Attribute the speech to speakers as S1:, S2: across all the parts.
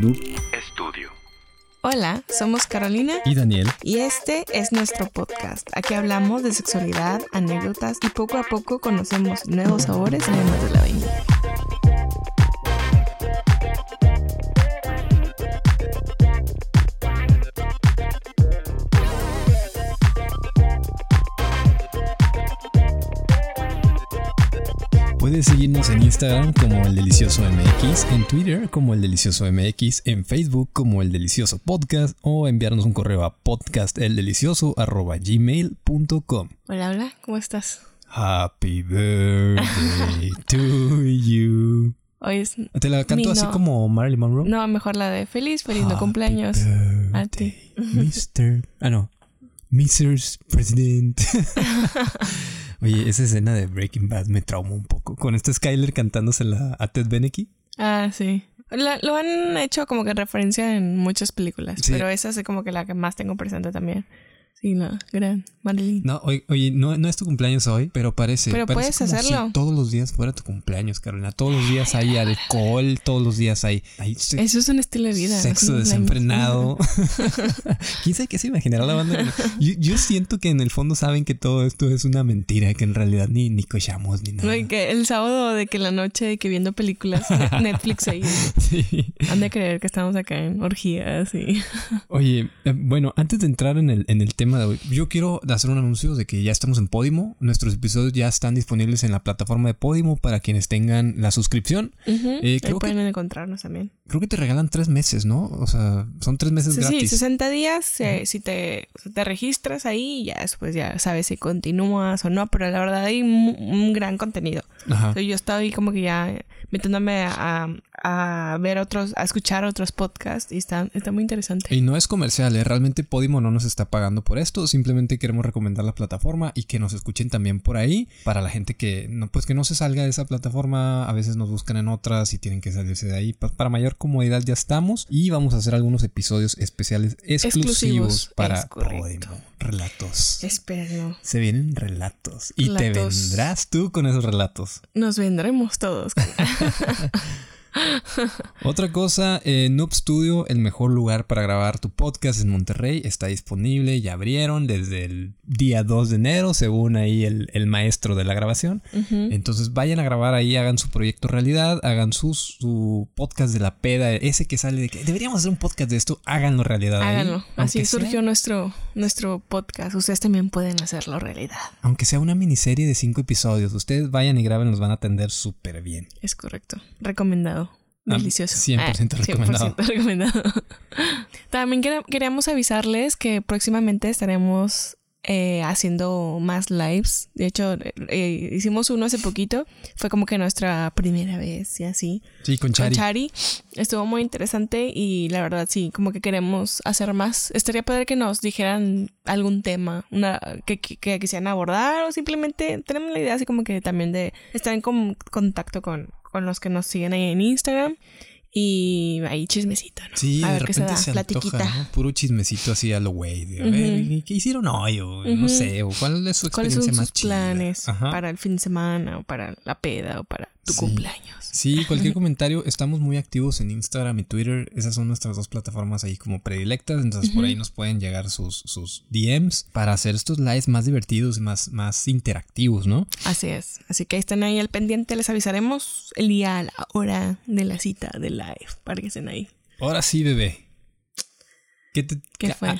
S1: Noob Estudio.
S2: Hola, somos Carolina
S3: y Daniel.
S2: Y este es nuestro podcast. Aquí hablamos de sexualidad, anécdotas y poco a poco conocemos nuevos sabores en el de la vainilla.
S3: Puedes seguirnos en Instagram como el Delicioso MX, en Twitter como el Delicioso MX, en Facebook como el Delicioso Podcast o enviarnos un correo a podcasteldelicioso.gmail.com.
S2: Hola, hola, ¿cómo estás?
S3: Happy birthday to you.
S2: Hoy es
S3: ¿Te la canto así como Marilyn Monroe?
S2: No, mejor la de feliz, feliz de cumpleaños.
S3: A ti. Mr. Ah, no. Mrs. President. Oye, esa escena de Breaking Bad me traumó un poco. Con este Skyler cantándosela a Ted Beneke.
S2: Ah, sí. lo han hecho como que referencia en muchas películas, pero esa es como que la que más tengo presente también. Sí, no, gran Marilyn.
S3: No, oye, no, no es tu cumpleaños hoy, pero parece.
S2: Pero
S3: puedes
S2: hacerlo.
S3: Si todos los días fuera tu cumpleaños, Carolina. Todos los días hay alcohol, todos los días hay.
S2: Eso es un estilo de vida.
S3: Sexo desenfrenado. ¿Quién sabe qué se imaginará la banda? Yo, siento que en el fondo saben que todo esto es una mentira, que en realidad ni, ni cochamos ni nada.
S2: No, que el sábado de que la noche de que viendo películas, Netflix ahí. Sí. Han de creer que estamos acá en orgías y.
S3: Oye, eh, bueno, antes de entrar en el, en el tema de hoy. Yo quiero hacer un anuncio de que ya estamos en Podimo. Nuestros episodios ya están disponibles en la plataforma de Podimo para quienes tengan la suscripción.
S2: Eh, creo pueden encontrarnos también.
S3: Creo que te regalan tres meses, ¿no? O sea, son tres meses gratis.
S2: Sí, 60 días. Eh, si te, te registras ahí, ya después ya sabes si continúas o no. Pero la verdad hay un, gran contenido. yo estoy como que ya metiéndome a, a ver otros, a escuchar otros podcasts y está, está muy interesante.
S3: Y no es comercial, ¿eh? realmente Podimo no nos está pagando por esto, simplemente queremos recomendar la plataforma y que nos escuchen también por ahí. Para la gente que no, pues que no se salga de esa plataforma, a veces nos buscan en otras y tienen que salirse de ahí. Para mayor comodidad ya estamos y vamos a hacer algunos episodios especiales exclusivos, para Podimo. Relatos.
S2: Espero.
S3: Se vienen relatos. Y te vendrás tú con esos relatos.
S2: Nos vendremos todos.
S3: Otra cosa, eh, Noob Studio, el mejor lugar para grabar tu podcast en Monterrey, está disponible, ya abrieron desde el día 2 de enero, según ahí el, maestro de la grabación. Entonces vayan a grabar ahí, hagan su proyecto realidad, hagan su, su, podcast de la peda, ese que sale de que deberíamos hacer un podcast de esto, háganlo realidad.
S2: Háganlo. Así surgió nuestro, nuestro podcast. Ustedes también pueden hacerlo realidad.
S3: Aunque sea una miniserie de cinco episodios, ustedes vayan y graben, los van a atender súper bien.
S2: Es correcto. Recomendado. Delicioso.
S3: 100%, ah, recomendado. 100% recomendado.
S2: También queríamos avisarles que próximamente estaremos eh, haciendo más lives. De hecho, eh, hicimos uno hace poquito. Fue como que nuestra primera vez y así.
S3: Sí, con Chari.
S2: Con Chari. Estuvo muy interesante y la verdad sí, como que queremos hacer más. Estaría padre que nos dijeran algún tema una, que, que, quisieran abordar o simplemente tenemos la idea así como que también de estar en contacto con, con los que nos siguen ahí en Instagram. Y ahí chismecito, ¿no?
S3: Sí, a de repente se, da, se Puro chismecito así a lo güey. A ver, ¿qué hicieron hoy? O no sé, o cuál es su experiencia ¿Cuáles son sus
S2: planes para el fin de semana o para la peda o para tu cumpleaños.
S3: Sí, cualquier comentario. Estamos muy activos en Instagram y Twitter. Esas son nuestras dos plataformas ahí como predilectas. Entonces por ahí nos pueden llegar sus, sus DMs para hacer estos lives más divertidos más, más interactivos, ¿no?
S2: Así es. Así que ahí estén ahí al pendiente. Les avisaremos el día, la hora de la cita de live para que estén ahí.
S3: Ahora sí, bebé. ¿Qué, te,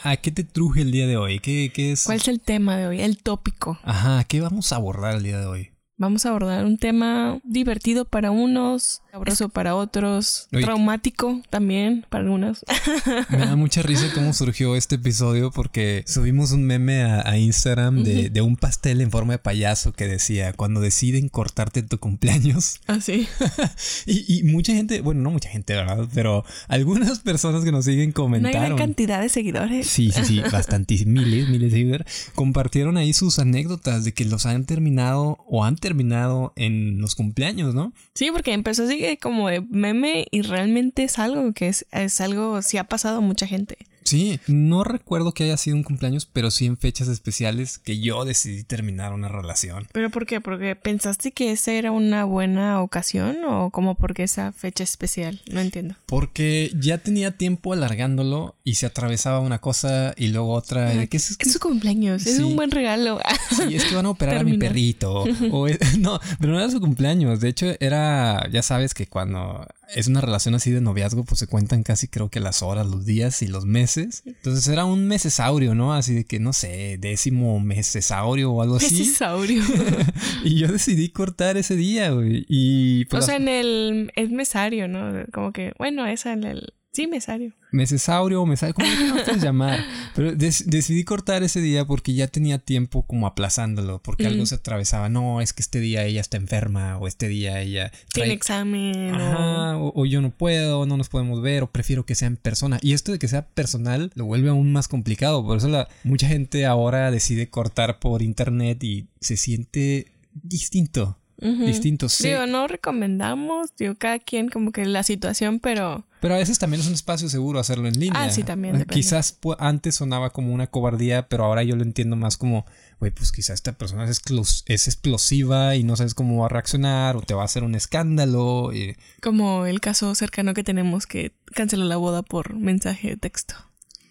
S3: A, qué te truje el día de hoy? ¿Qué, ¿Qué, es?
S2: ¿Cuál es el tema de hoy? El tópico.
S3: Ajá, ¿qué vamos a abordar el día de hoy?
S2: Vamos a abordar un tema divertido para unos, sabroso para otros, traumático también para algunos.
S3: Me da mucha risa cómo surgió este episodio porque subimos un meme a, Instagram de, un pastel en forma de payaso que decía, cuando deciden cortarte tu cumpleaños.
S2: Ah, sí.
S3: y, mucha gente, bueno, no mucha gente, ¿verdad? Pero algunas personas que nos siguen comentaron. Una
S2: gran cantidad de seguidores.
S3: Sí, sí, sí, bastantes, miles, miles de seguidores. Compartieron ahí sus anécdotas de que los han terminado o han terminado terminado en los cumpleaños, ¿no?
S2: Sí, porque empezó así como de meme y realmente es algo que es, es algo, sí ha pasado a mucha gente.
S3: Sí, no recuerdo que haya sido un cumpleaños, pero sí en fechas especiales que yo decidí terminar una relación.
S2: ¿Pero por qué? ¿Porque pensaste que esa era una buena ocasión o como porque esa fecha especial? No entiendo.
S3: Porque ya tenía tiempo alargándolo y se atravesaba una cosa y luego otra. ¿De qué es,
S2: es su cumpleaños, es un buen regalo.
S3: Sí, es que van a operar a mi perrito. O es- no, pero no era su cumpleaños. De hecho, era, ya sabes que cuando es una relación así de noviazgo, pues se cuentan casi creo que las horas, los días y los meses. Entonces era un mesesaurio, ¿no? Así de que, no sé, décimo mesesaurio o algo así.
S2: Mesesaurio.
S3: Y yo decidí cortar ese día, güey. Y pues
S2: o sea, en el es mesario, ¿no? Como que, bueno, esa en el sí, mesario.
S3: mesesaurio o mesaurio, ¿cómo lo puedes llamar? Pero decidí cortar ese día porque ya tenía tiempo como aplazándolo, porque algo se atravesaba. No, es que este día ella está enferma o este día ella
S2: Tiene
S3: trae-
S2: examen o
S3: Ajá, o, o yo no puedo, no nos podemos ver, o prefiero que sea en persona. Y esto de que sea personal lo vuelve aún más complicado. Por eso la, mucha gente ahora decide cortar por internet y se siente distinto. Distinto, sí.
S2: Digo, no recomendamos, digo, cada quien como que la situación, pero
S3: Pero a veces también es un espacio seguro hacerlo en línea.
S2: Ah, sí, también,
S3: Eh,
S2: depende.
S3: Quizás antes sonaba como una cobardía, pero ahora yo lo entiendo más como, güey, pues quizás esta persona es, es explosiva y no sabes cómo va a reaccionar o te va a hacer un escándalo. y-
S2: como el caso cercano que tenemos que canceló la boda por mensaje de texto.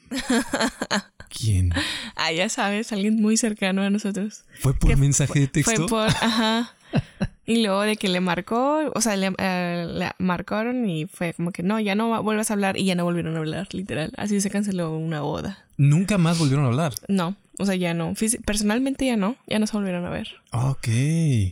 S3: ¿Quién?
S2: Ah, ya sabes, alguien muy cercano a nosotros.
S3: ¿Fue por mensaje de texto?
S2: Fue por, ajá. Y luego de que le marcó, o sea, le, eh, le marcaron y fue como que no, ya no va- vuelvas a hablar y ya no volvieron a hablar, literal. Así se canceló una boda.
S3: Nunca más volvieron a hablar.
S2: No, o sea, ya no. Personalmente ya no, ya no se volvieron a ver.
S3: Ok.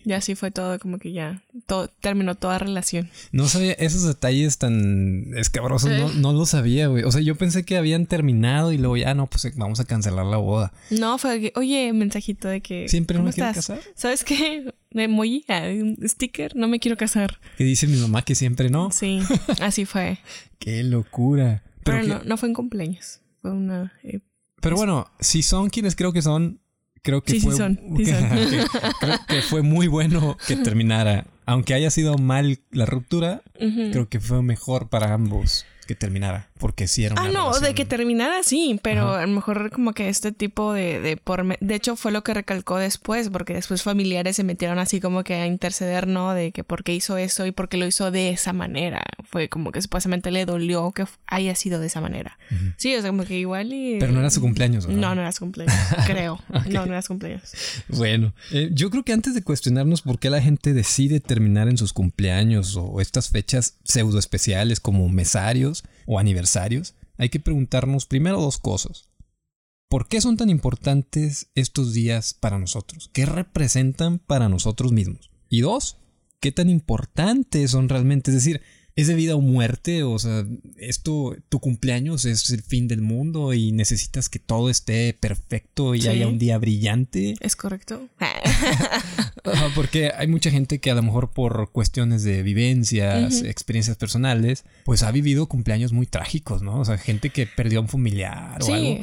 S2: Ya así fue todo, como que ya todo, terminó toda relación.
S3: No sabía esos detalles tan escabrosos, no,
S2: Eh.
S3: no lo sabía, güey. O sea, yo pensé que habían terminado y luego ya no, pues vamos a cancelar la boda.
S2: No, fue que, oye, mensajito de que.
S3: Siempre no
S2: ¿cómo
S3: me quiero casar.
S2: ¿Sabes qué? De emoji, ah, un sticker, no me quiero casar.
S3: Que dice mi mamá que siempre no.
S2: Sí, así fue.
S3: Qué locura.
S2: Pero,
S3: que-
S2: no, no fue en cumpleaños. Fue una. eh,
S3: Pero bueno, si son quienes creo que son, creo que
S2: Sí, sí
S3: fue.
S2: son, sí son.
S3: Ok, creo que fue muy bueno que terminara. Aunque haya sido mal la ruptura, creo que fue mejor para ambos que terminara. Porque sí era una
S2: Ah, no, de
S3: relación-
S2: que terminara sí, pero
S3: Ajá.
S2: a lo mejor como que este tipo de, de por de hecho fue lo que recalcó después, porque después familiares se metieron así como que a interceder, ¿no? De que por qué hizo eso y por qué lo hizo de esa manera. Fue como que supuestamente le dolió que haya sido de esa manera. Sí, o sea, como que igual y...
S3: Pero no era su cumpleaños, ¿verdad?
S2: No, no era su cumpleaños, creo. No, no era su cumpleaños.
S3: Bueno, eh, yo creo que antes de cuestionarnos por qué la gente decide terminar en sus cumpleaños o estas fechas pseudo especiales como mesarios o aniversarios, hay que preguntarnos primero dos cosas. ¿Por qué son tan importantes estos días para nosotros? ¿Qué representan para nosotros mismos? Y dos, ¿qué tan importantes son realmente? Es decir, ¿es de vida o muerte? O sea, esto, tu cumpleaños es el fin del mundo y necesitas que todo esté perfecto y
S2: Sí.
S3: haya un día brillante.
S2: ¿Es correcto?
S3: Porque hay mucha gente que a lo mejor por cuestiones de vivencias, experiencias personales, pues ha vivido cumpleaños muy trágicos, ¿no? O sea, gente que perdió a un familiar o algo.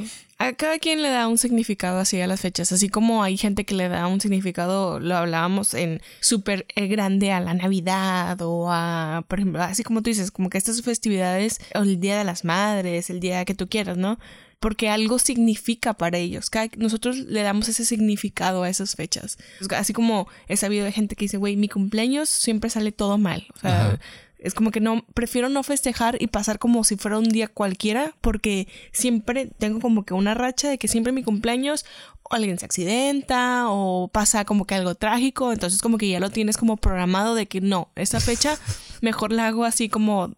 S2: A cada quien le da un significado así a las fechas, así como hay gente que le da un significado, lo hablábamos en súper eh, grande a la Navidad o a, por ejemplo, así como tú dices, como que estas festividades, o el Día de las Madres, el día que tú quieras, ¿no? Porque algo significa para ellos. Cada- nosotros le damos ese significado a esas fechas. Así como he sabido de gente que dice, güey, mi cumpleaños siempre sale todo mal. O sea. Es como que no, prefiero no festejar y pasar como si fuera un día cualquiera, porque siempre tengo como que una racha de que siempre mi cumpleaños alguien se accidenta o pasa como que algo trágico, entonces como que ya lo tienes como programado de que no, esa fecha mejor la hago así como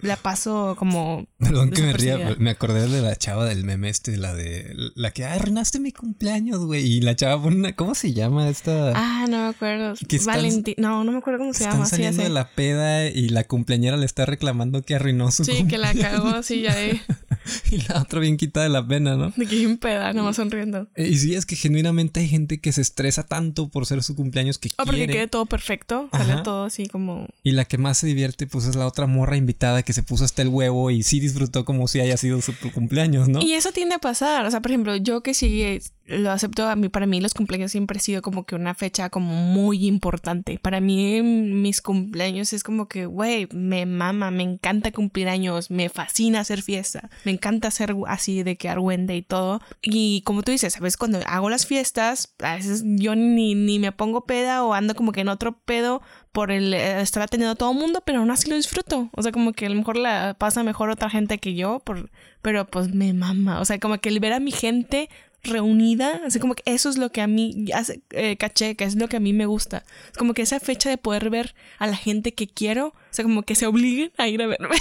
S2: la paso como
S3: Perdón que me ría, me acordé de la chava del meme este, la de la que "Ay, arruinaste mi cumpleaños, güey. Y la chava pone una, ¿cómo se llama esta?
S2: Ah, no me acuerdo. Valentín. No, no me acuerdo cómo se
S3: Están
S2: llama. Sí,
S3: saliendo
S2: sé.
S3: de la peda y la cumpleañera le está reclamando que arruinó su
S2: Sí, que la cagó así ya de,
S3: Y la otra bien quitada de la pena, ¿no?
S2: de que bien peda, nomás sonriendo.
S3: Eh, Y sí, es que genuinamente hay gente que se estresa tanto por ser su cumpleaños que
S2: O porque quede todo perfecto, sale todo así como
S3: Y la que más se divierte, pues es la otra morra invitada que se puso hasta el huevo y sí disfrutó como si haya sido su cumpleaños, ¿no?
S2: Y eso tiende a pasar. O sea, por ejemplo, yo que sí eh, lo acepto, a mí, para mí los cumpleaños siempre ha sido como que una fecha como muy importante. Para mí mis cumpleaños es como que, güey, me mama, me encanta cumplir años, me fascina hacer fiesta, me encanta hacer así de que argüende y todo. Y como tú dices, ¿sabes? Cuando hago las fiestas, a veces yo ni, ni me pongo peda o ando como que en otro pedo por el eh, estar atendiendo a todo el mundo, pero aún así lo disfruto. O sea, como que a lo mejor la pasa mejor otra gente que yo, por, pero pues me mama. O sea, como que ver a mi gente reunida, así como que eso es lo que a mí hace, eh, caché, que es lo que a mí me gusta. Como que esa fecha de poder ver a la gente que quiero, o sea, como que se obliguen a ir a verme.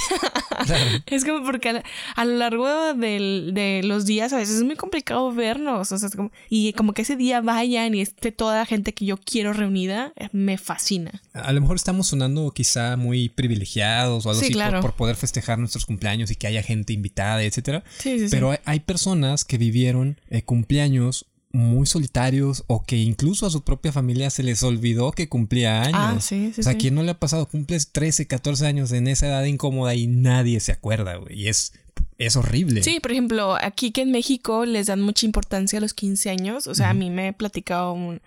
S2: es como porque a, lo largo de los días a veces es muy complicado vernos, o sea, como, y como que ese día vayan y esté toda la gente que yo quiero reunida, eh, me fascina.
S3: A lo mejor estamos sonando quizá muy privilegiados o algo así por, poder festejar nuestros cumpleaños y que haya gente invitada, etcétera. Sí, sí, Pero hay, personas que vivieron eh, cumpleaños muy solitarios o que incluso a su propia familia se les olvidó que cumplía años. Ah, sí, sí. O sea, ¿a quién no le ha pasado? Cumples 13, 14 años en esa edad incómoda y nadie se acuerda, güey. Y es, es horrible.
S2: Sí, por ejemplo, aquí que en México les dan mucha importancia a los 15 años. O sea, a mí me ha platicado un,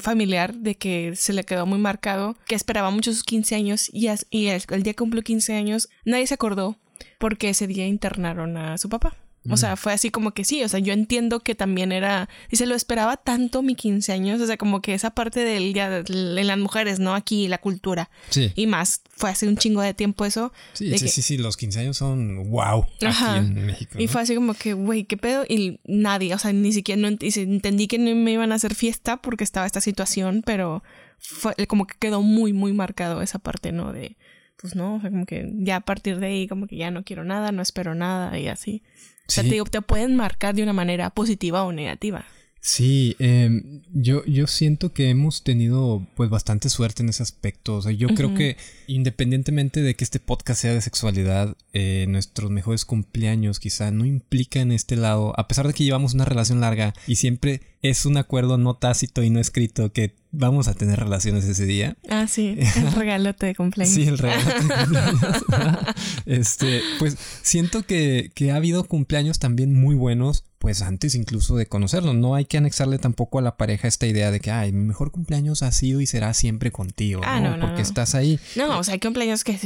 S2: familiar de que se le quedó muy marcado, que esperaba mucho sus 15 años y, y el, el día que cumplió 15 años nadie se acordó porque ese día internaron a su papá. O sea, fue así como que sí, o sea, yo entiendo que también era, y se lo esperaba tanto mi 15 años, o sea, como que esa parte del día de las mujeres, ¿no? Aquí la cultura. Sí. Y más, fue hace un chingo de tiempo eso.
S3: Sí, sí, sí, sí, los 15 años son wow aquí en México.
S2: Y fue así como que, güey, ¿qué pedo? Y nadie, o sea, ni siquiera no entendí que no me iban a hacer fiesta porque estaba esta situación, pero fue como que quedó muy, muy marcado esa parte, ¿no? De, pues no, o sea, como que ya a partir de ahí, como que ya no quiero nada, no espero nada y así. O sea, te, te pueden marcar de una manera positiva o negativa.
S3: Sí, em, yo, yo siento que hemos tenido pues bastante suerte en ese aspecto. O sea, yo creo que independientemente de que este podcast sea de sexualidad, eh, nuestros mejores cumpleaños quizá no implican este lado, a pesar de que llevamos una relación larga y siempre es un acuerdo no tácito y no escrito que vamos a tener relaciones ese día.
S2: Ah, sí, el regalote de cumpleaños.
S3: sí, el regalote de cumpleaños. este, pues siento que, que ha habido cumpleaños también muy buenos pues antes incluso de conocerlo. No hay que anexarle tampoco a la pareja esta idea de que, ay, mi mejor cumpleaños ha sido y será siempre contigo, ah, ¿no? Porque estás ahí.
S2: No, o sea, hay cumpleaños que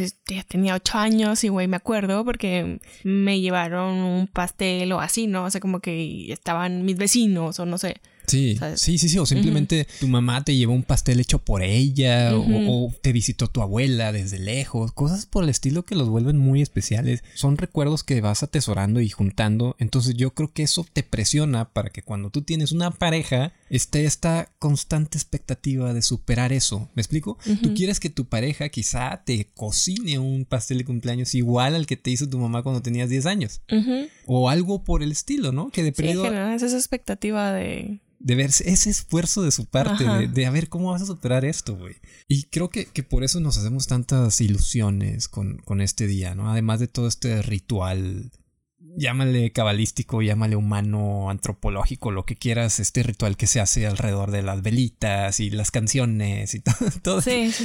S2: tenía ocho años y, güey, me acuerdo porque me llevaron un pastel o así, ¿no? O sea, como que estaban mis vecinos o no sé.
S3: Sí, sí, sí, sí. O simplemente tu mamá te llevó un pastel hecho por ella o, te visitó tu abuela desde lejos. Cosas por el estilo que los vuelven muy especiales. Son recuerdos que vas atesorando y juntando. Entonces yo creo que eso te presiona para que cuando tú tienes una pareja esté esta constante expectativa de superar eso. ¿Me explico? Tú quieres que tu pareja quizá te cocine un pastel de cumpleaños igual al que te hizo tu mamá cuando tenías 10 años. O algo por el estilo, ¿no?
S2: Que de sí, es esa expectativa de
S3: de ver ese esfuerzo de su parte, de, a ver cómo vas a superar esto, güey. Y creo que, que, por eso nos hacemos tantas ilusiones con, con, este día, ¿no? Además de todo este ritual llámale cabalístico, llámale humano, antropológico, lo que quieras, este ritual que se hace alrededor de las velitas y las canciones y todo,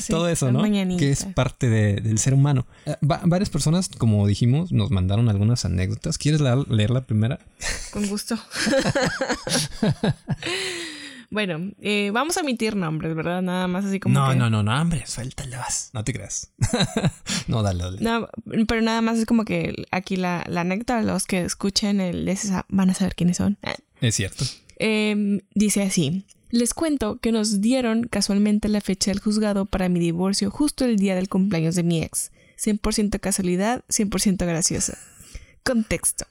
S3: todo, eso, ¿no? Que es parte del ser humano. Eh, varias personas, como dijimos, nos mandaron algunas anécdotas. ¿Quieres leer la primera?
S2: Con gusto. Bueno, eh, vamos a emitir nombres, ¿verdad? Nada más así como.
S3: No, no, no, no, hombre, suéltalas. No te creas. no, dale, dale.
S2: No, pero nada más es como que aquí la, la anécdota, los que escuchen el van a saber quiénes son.
S3: Es cierto.
S2: Em, dice así. Les cuento que nos dieron casualmente la fecha del juzgado para mi divorcio justo el día del cumpleaños de mi ex. 100% casualidad, 100% graciosa. Contexto.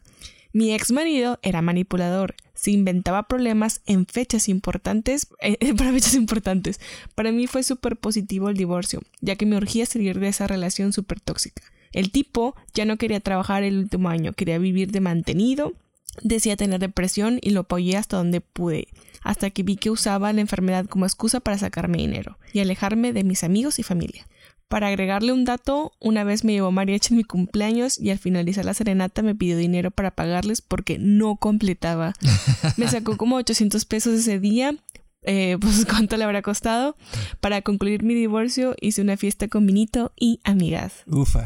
S2: Mi ex marido era manipulador, se inventaba problemas en fechas importantes, eh, para fechas importantes. Para mí fue súper positivo el divorcio, ya que me urgía salir de esa relación súper tóxica. El tipo ya no quería trabajar el último año, quería vivir de mantenido, decía tener depresión y lo apoyé hasta donde pude, hasta que vi que usaba la enfermedad como excusa para sacarme dinero y alejarme de mis amigos y familia. Para agregarle un dato, una vez me llevó mariachi en mi cumpleaños y al finalizar la serenata me pidió dinero para pagarles porque no completaba. Me sacó como 800 pesos ese día eh, pues cuánto le habrá costado. Para concluir mi divorcio hice una fiesta con vinito y amigas.
S3: Ufa.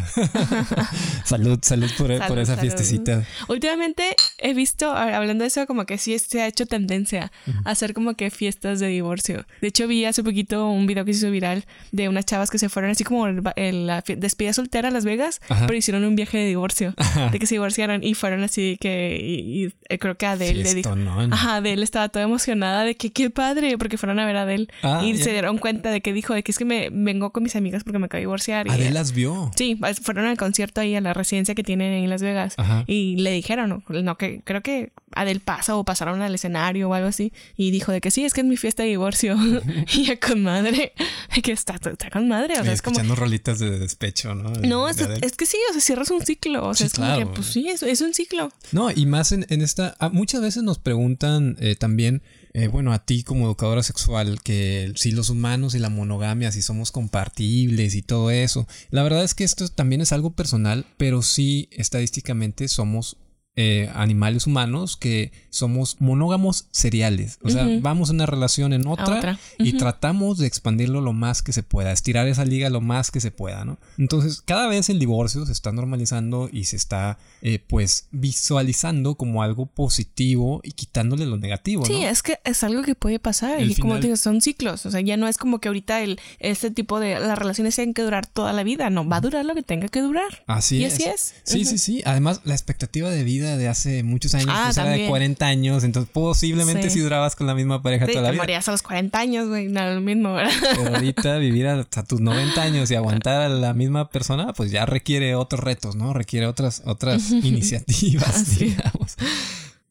S3: salud, salud por, por esa fiestecita.
S2: Últimamente he visto, hablando de eso, como que sí se ha hecho tendencia a hacer como que fiestas de divorcio. De hecho, vi hace poquito un video que se hizo viral de unas chavas que se fueron así como en la despedida soltera a Las Vegas, pero hicieron un viaje de divorcio, de que se divorciaron y fueron así que, y, eh, creo que Adele le dijo, ajá, Adele estaba toda emocionada de que qué padre, porque fueron a ver a Adele ah, y se dieron cuenta de que dijo de que es que me vengo con mis amigas porque me acabo de divorciar.
S3: Adele las vio.
S2: Sí, fueron al concierto ahí a la residencia que tienen en Las Vegas y le dijeron, no, que creo que Adele pasa o pasaron al escenario o algo así y dijo de que sí, es que es mi fiesta de divorcio y ya con madre, que está, está con madre, o sea, es
S3: escuchando rolitas de despecho, ¿no?
S2: no, es, que sí, o sea, cierras un ciclo, o sea, es como que, pues sí, es, un ciclo.
S3: No, y más en, esta, ah, muchas veces nos preguntan eh, también, eh, bueno, a ti como educadora sexual, que si los humanos y la monogamia, si somos compartibles y todo eso. La verdad es que esto también es algo personal, pero sí estadísticamente somos eh, animales humanos que somos monógamos seriales. O sea, vamos a una relación en otra, y tratamos de expandirlo lo más que se pueda, estirar esa liga lo más que se pueda, ¿no? Entonces, cada vez el divorcio se está normalizando y se está, eh, pues, visualizando como algo positivo y quitándole lo negativo.
S2: Sí, es que es algo que puede pasar. y como te digo, son ciclos. O sea, ya no es como que ahorita el, este tipo de las relaciones tienen que durar toda la vida. No, va a durar lo que tenga que durar.
S3: Así
S2: y
S3: es.
S2: así es.
S3: Sí, sí, sí. Además, la expectativa de vida de hace muchos años, ah, pues era de 40 años, entonces posiblemente si durabas con la misma pareja toda la vida.
S2: morías a los 40 años, güey, no lo mismo, ¿verdad?
S3: Pero ahorita vivir hasta tus 90 años y aguantar a la misma persona, pues ya requiere otros retos, ¿no? Requiere otras, otras iniciativas, digamos.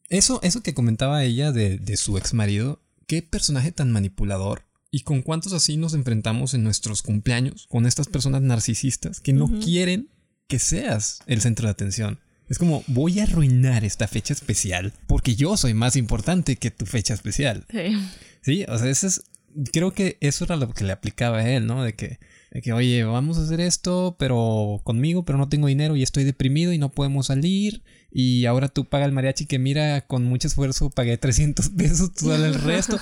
S3: Eso, eso que comentaba ella de, de su ex marido, qué personaje tan manipulador ¿Y con cuántos así nos enfrentamos en nuestros cumpleaños? Con estas personas narcisistas que no quieren que seas el centro de atención. Es como, voy a arruinar esta fecha especial porque yo soy más importante que tu fecha especial. Sí. Sí, o sea, eso es, creo que eso era lo que le aplicaba a él, ¿no? De que, de que, oye, vamos a hacer esto, pero conmigo, pero no tengo dinero y estoy deprimido y no podemos salir y ahora tú pagas el mariachi que mira con mucho esfuerzo pagué 300 pesos, tú dale el resto.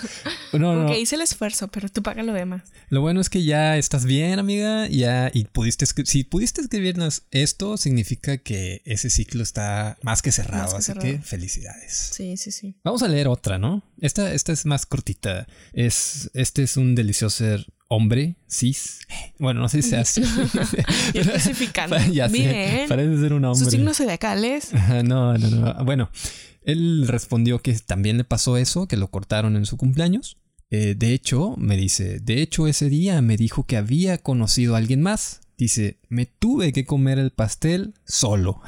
S2: No, no. hice el esfuerzo, pero tú pagas lo demás.
S3: Lo bueno es que ya estás bien, amiga, ya y pudiste si pudiste escribirnos esto significa que ese ciclo está más que cerrado, así que felicidades.
S2: Sí, sí, sí.
S3: Vamos a leer otra, ¿no? Esta esta es más cortita. Es este es un delicioso hombre, cis. Bueno, no sé si sea
S2: Especificando. ya
S3: parece ser un hombre.
S2: ¿Sus signos zodiacales?
S3: no, no, no. Bueno, él respondió que también le pasó eso, que lo cortaron en su cumpleaños. Eh, de hecho, me dice, de hecho ese día me dijo que había conocido a alguien más. Dice, me tuve que comer el pastel solo.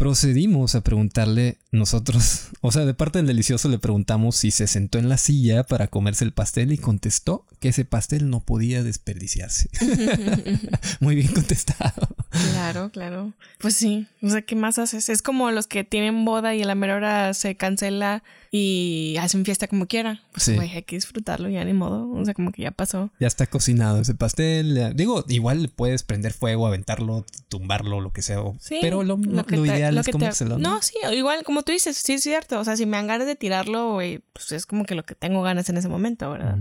S3: Procedimos a preguntarle nosotros, o sea, de parte del delicioso le preguntamos si se sentó en la silla para comerse el pastel y contestó que ese pastel no podía desperdiciarse. Muy bien contestado.
S2: Claro, claro. Pues sí, o sea, ¿qué más haces? Es como los que tienen boda y a la mera hora se cancela y hacen fiesta como quiera. Pues sí. hay que disfrutarlo ya ni modo, o sea, como que ya pasó.
S3: Ya está cocinado ese pastel. Digo, igual puedes prender fuego, aventarlo, tumbarlo, lo que sea. Sí, pero lo, ideal es comérselo.
S2: ¿no? sí, igual como tú dices, sí es cierto. O sea, si me dan ganas de tirarlo, pues es como que lo que tengo ganas en ese momento, ¿verdad?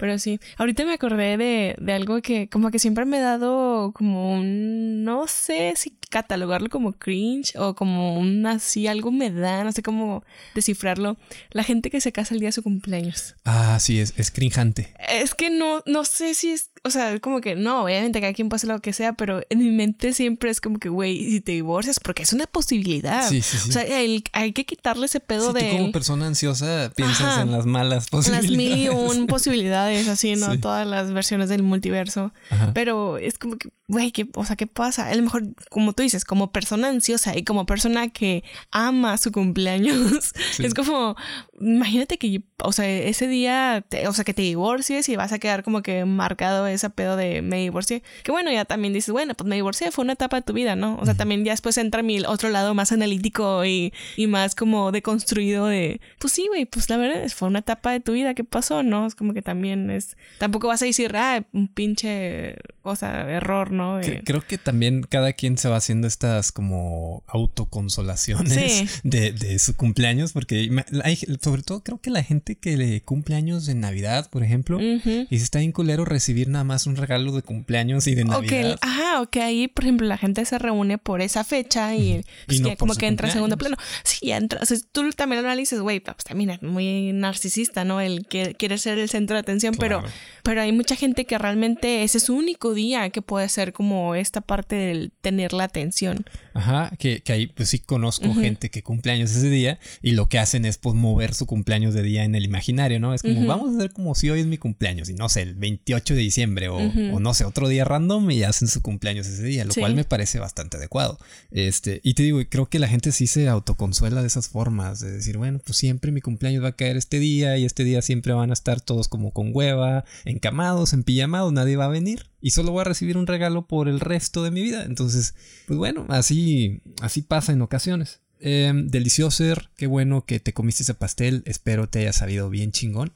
S2: Pero sí, ahorita me acordé de, de, algo que como que siempre me he dado como un, no sé si catalogarlo como cringe o como un así, algo me da, no sé cómo descifrarlo. La gente que se casa el día de su cumpleaños.
S3: Ah, sí, es, es cringeante.
S2: Es que no, no sé si es o sea, como que no, obviamente cada quien hacer lo que sea, pero en mi mente siempre es como que, güey, si te divorcias, porque es una posibilidad. Sí, sí, sí. O sea, hay, que quitarle ese pedo de.
S3: Tú como persona ansiosa piensas en las malas posibilidades.
S2: Las mil y un posibilidades, así, ¿no? Todas las versiones del multiverso. Pero es como que, güey, ¿qué, o sea, ¿qué pasa? A lo mejor, como tú dices, como persona ansiosa y como persona que ama su cumpleaños, es como, imagínate que, o sea, ese día, o sea, que te divorcies y vas a quedar como que marcado ese pedo de me divorcié. Que bueno, ya también dices, bueno, pues me divorcié, fue una etapa de tu vida, ¿no? O sea, también ya después entra mi otro lado más analítico y, y más como deconstruido de, pues sí, güey, pues la verdad fue una etapa de tu vida, ¿qué pasó? ¿No? Es como que también es, tampoco vas a decir, ah, un pinche cosa, error, ¿no?
S3: Creo que también cada quien se va haciendo estas como autoconsolaciones de, de, su cumpleaños, porque hay, sobre todo creo que la gente que le cumpleaños de Navidad, por ejemplo, y se está bien culero recibir nada más un regalo de cumpleaños y de Navidad.
S2: ajá, ok, ahí, por ejemplo, la gente se reúne por esa fecha y, pues, como que entra en segundo plano. Sí, entra, o sea, tú también lo analizas, güey, pues también es muy narcisista, ¿no? El que quiere ser el centro de atención, pero, pero hay mucha gente que realmente ese es su único día que puede ser como esta parte del tener la atención.
S3: Ajá, que, que ahí pues sí conozco gente que cumple años ese día y lo que hacen es pues mover su cumpleaños de día en el imaginario, ¿no? Es como vamos a hacer como si hoy es mi cumpleaños y no sé, el 28 de diciembre o, o no sé, otro día random y hacen su cumpleaños ese día, lo cual me parece bastante adecuado. Este, y te digo, creo que la gente sí se autoconsuela de esas formas, de decir, bueno, pues siempre mi cumpleaños va a caer este día y este día siempre van a estar todos como con hueva, encamados, en pijamados, nadie va a venir y solo voy a recibir un regalo por el resto de mi vida. Entonces, pues bueno, así, así pasa en ocasiones. Eh, delicioso, qué bueno que te comiste ese pastel, espero te haya sabido bien chingón.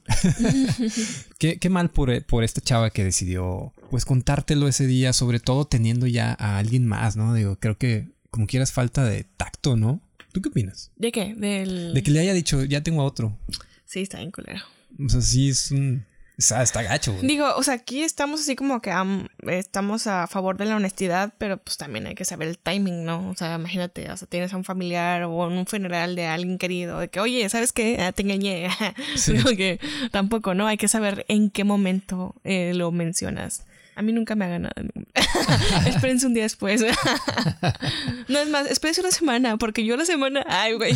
S3: qué, qué, mal por, por, esta chava que decidió pues contártelo ese día, sobre todo teniendo ya a alguien más, ¿no? Digo, creo que como quieras falta de tacto, ¿no? ¿Tú qué opinas?
S2: ¿De qué? Del...
S3: De que le haya dicho, ya tengo a otro.
S2: Sí, está bien culero.
S3: O sea, sí es un... Está, está gacho,
S2: Digo, o sea, aquí estamos así como que estamos a favor de la honestidad, pero pues también hay que saber el timing, ¿no? O sea, imagínate, o sea, tienes a un familiar o en un funeral de alguien querido, de que, oye, ¿sabes qué? Ah, te engañé. que tampoco, ¿no? Hay que saber en qué momento eh, lo mencionas. A mí nunca me haga nada. Espérense un día después. no es más, espérense una semana, porque yo la semana. Ay, güey.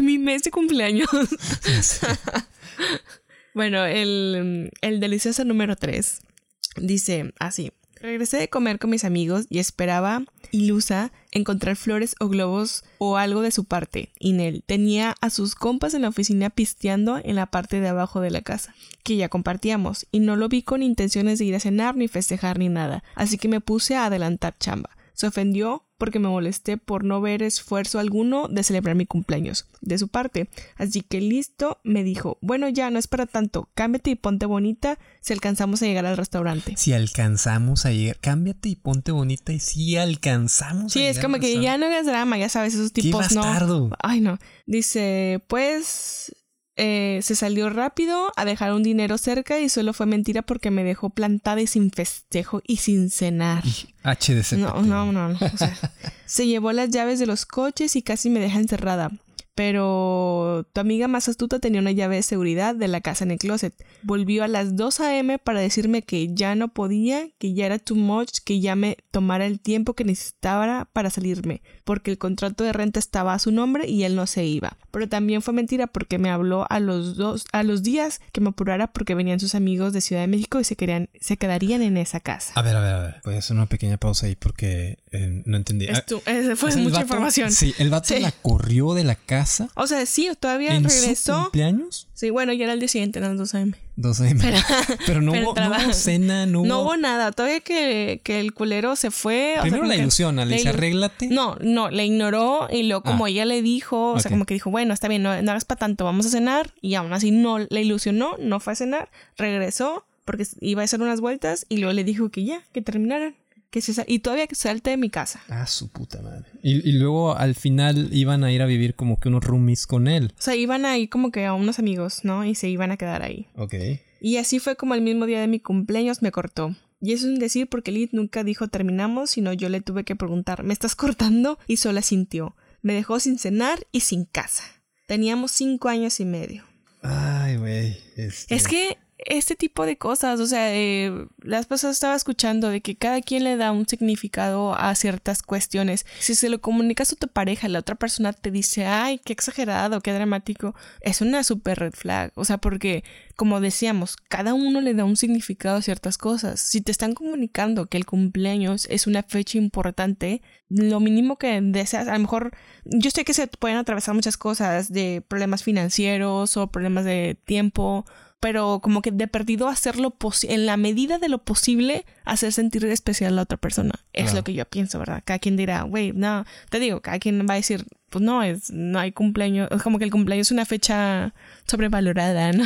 S2: mi mes de cumpleaños. Bueno, el, el delicioso número 3 dice así. Regresé de comer con mis amigos y esperaba, ilusa, encontrar flores o globos o algo de su parte. Inel tenía a sus compas en la oficina pisteando en la parte de abajo de la casa, que ya compartíamos, y no lo vi con intenciones de ir a cenar ni festejar ni nada, así que me puse a adelantar chamba. Se ofendió porque me molesté por no ver esfuerzo alguno de celebrar mi cumpleaños de su parte. Así que listo, me dijo, bueno ya, no es para tanto, cámbiate y ponte bonita si alcanzamos a llegar al restaurante.
S3: Si alcanzamos a llegar, cámbiate y ponte bonita y si alcanzamos
S2: sí, a llegar. Sí, es como que ya no hagas drama, ya sabes, esos tipos
S3: Qué
S2: no. Ay, no. Dice, pues eh, se salió rápido a dejar un dinero cerca y solo fue mentira porque me dejó plantada y sin festejo y sin cenar.
S3: HDC.
S2: No, no, no. no. O sea, se llevó las llaves de los coches y casi me deja encerrada pero tu amiga más astuta tenía una llave de seguridad de la casa en el closet. Volvió a las 2 a.m. para decirme que ya no podía, que ya era too much, que ya me tomara el tiempo que necesitaba para salirme, porque el contrato de renta estaba a su nombre y él no se iba. Pero también fue mentira porque me habló a los dos, a los días que me apurara porque venían sus amigos de Ciudad de México y se querían, se quedarían en esa casa.
S3: A ver, a ver, a ver. Voy a hacer una pequeña pausa ahí porque eh, no entendí.
S2: Esto, ah, fue mucha información.
S3: Sí, el vato la corrió de la casa
S2: o sea, sí, todavía
S3: ¿En
S2: regresó.
S3: Su cumpleaños?
S2: Sí, bueno, ya era el día siguiente, eran 2 a.m.
S3: 2 a.m. Pero, no, hubo, cena, no hubo...
S2: No hubo nada. Todavía que, que el culero se fue.
S3: Primero la ilusión, le dice, arréglate.
S2: No, no, le ignoró y luego como ah. ella le dijo, o sea, como que dijo, bueno, está bien, no, no hagas para tanto, vamos a cenar. Y aún así no le ilusionó, no fue a cenar, regresó porque iba a hacer unas vueltas y luego le dijo que ya, que terminaran que se y todavía que salte de mi casa.
S3: Ah, su puta madre. Y, luego al final iban a ir a vivir como que unos roomies con él.
S2: O sea, iban a ir como que a unos amigos, ¿no? Y se iban a quedar ahí.
S3: Ok.
S2: Y así fue como el mismo día de mi cumpleaños me cortó. Y eso es un decir porque Lid nunca dijo terminamos, sino yo le tuve que preguntar, ¿me estás cortando? Y sola sintió. Me dejó sin cenar y sin casa. Teníamos cinco años y medio.
S3: Ay, güey. Este
S2: es que este tipo de cosas, o sea, eh, las personas estaba escuchando de que cada quien le da un significado a ciertas cuestiones. Si se lo comunicas a tu pareja, la otra persona te dice, ay, qué exagerado, qué dramático, es una super red flag, o sea, porque, como decíamos, cada uno le da un significado a ciertas cosas. Si te están comunicando que el cumpleaños es una fecha importante, lo mínimo que deseas, a lo mejor, yo sé que se pueden atravesar muchas cosas de problemas financieros o problemas de tiempo, pero como que de perdido hacerlo en la medida de lo posible, hacer sentir especial a la otra persona. Es lo que yo pienso, ¿verdad? Cada quien dirá, güey, no, te digo, cada quien va a decir, pues no, es, no hay cumpleaños, es como que el cumpleaños es una fecha sobrevalorada, ¿no?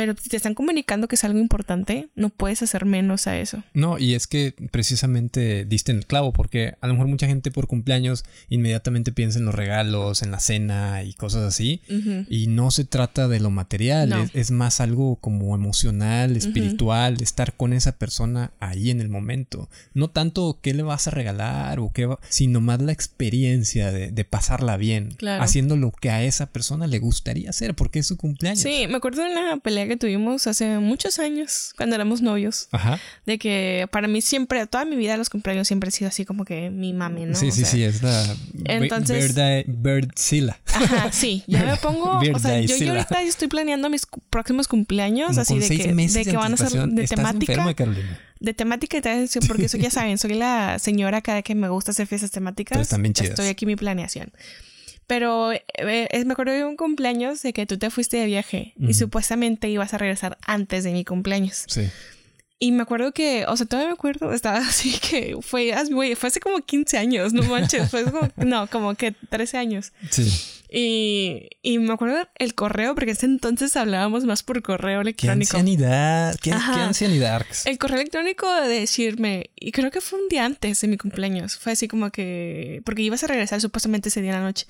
S2: Pero si te están comunicando que es algo importante, no puedes hacer menos a eso.
S3: No, y es que precisamente diste en el clavo, porque a lo mejor mucha gente por cumpleaños inmediatamente piensa en los regalos, en la cena y cosas así. Y no se trata de lo material, es, es, más algo como emocional, espiritual, estar con esa persona ahí en el momento. No tanto qué le vas a regalar o qué va, sino más la experiencia de, de pasarla bien, haciendo lo que a esa persona le gustaría hacer, porque es su cumpleaños.
S2: Sí, me acuerdo de una pelea que tuvimos hace muchos años, cuando éramos novios,
S3: Ajá.
S2: de que para mí siempre, toda mi vida los cumpleaños siempre ha sido así como que mi mami, ¿no?
S3: Sí,
S2: o
S3: sí,
S2: sea,
S3: sí, es la
S2: Entonces,
S3: Birdzilla.
S2: Ajá, sí, ya me pongo, o sea, yo, yo ahorita estoy planeando mis próximos cumpleaños,
S3: Como
S2: así de que,
S3: meses
S2: de que van a ser de
S3: Estás
S2: temática.
S3: enferma, Carolina.
S2: De temática y tal, porque eso ya saben, soy la señora cada que me gusta hacer fiestas temáticas.
S3: Pero están bien chidas.
S2: Estoy aquí mi planeación. Pero eh, me acuerdo de un cumpleaños de que tú te fuiste de viaje y supuestamente ibas a regresar antes de mi cumpleaños.
S3: Sí.
S2: Y me acuerdo que, o sea, todavía me acuerdo, estaba así que fue, güey, fue hace como 15 años, no manches, fue como, no, como que 13 años.
S3: Sí.
S2: Y, y me acuerdo el correo, porque en ese entonces hablábamos más por correo
S3: Qué
S2: electrónico.
S3: ancianidad. Qué,
S2: Ajá.
S3: qué ancianidad.
S2: El correo electrónico de decirme, y creo que fue un día antes de mi cumpleaños, fue así como que, porque ibas a regresar supuestamente ese día en la noche.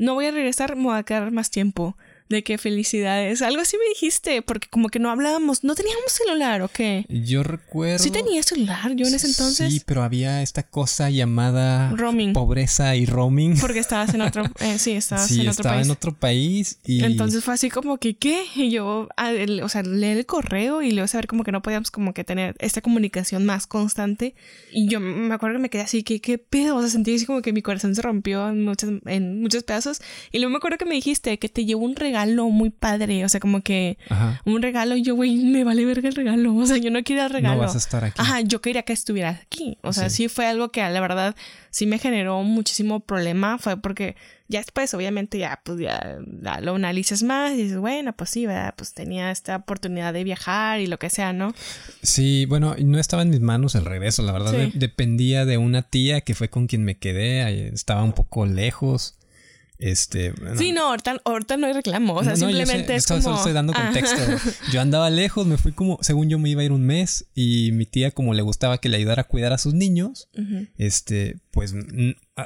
S2: No voy a regresar, me a quedar más tiempo. De que felicidades. Algo así me dijiste, porque como que no hablábamos, no teníamos celular, ¿o qué?
S3: Yo recuerdo.
S2: Sí tenía celular yo en ese entonces.
S3: Sí, pero había esta cosa llamada
S2: Roaming.
S3: pobreza y roaming.
S2: Porque estabas en otro, eh, sí, estabas
S3: sí,
S2: en otro
S3: estaba
S2: país.
S3: en otro país y
S2: Entonces fue así como que, ¿qué? Y yo, ah, el- o sea, leer el correo y luego saber como que no podíamos como que tener esta comunicación más constante. Y yo me acuerdo que me quedé así, que qué pedo? O sea, sentí así como que mi corazón se rompió en, muchos en muchos pedazos. Y luego me acuerdo que me dijiste que te llevo un regalo muy padre. O sea, como que
S3: Ajá.
S2: un regalo. Y yo, güey, me vale verga el regalo. O sea, yo no quiero el regalo.
S3: no vas a estar aquí.
S2: Ajá, yo quería que estuvieras aquí. O sea,
S3: Sí.
S2: sí. fue algo que la verdad sí me generó muchísimo problema. Fue porque ya después, obviamente, ya pues ya, ya lo analizas más y dices, bueno, pues sí, ¿verdad? Pues tenía esta oportunidad de viajar y lo que sea, ¿no?
S3: Sí, bueno, no estaba en mis manos el regreso, la verdad.
S2: Sí.
S3: de- dependía de una tía que fue con quien me quedé. Estaba un poco lejos. Este. bueno,
S2: Sí, no, ahorita, ahorita no hay reclamo. O sea,
S3: No, sé,
S2: simplemente
S3: yo
S2: es como.
S3: Solo estoy dando
S2: Ajá.
S3: contexto. Yo andaba lejos, me fui como, según yo me iba a ir un mes y mi tía como le gustaba que le ayudara a cuidar a sus niños, este, pues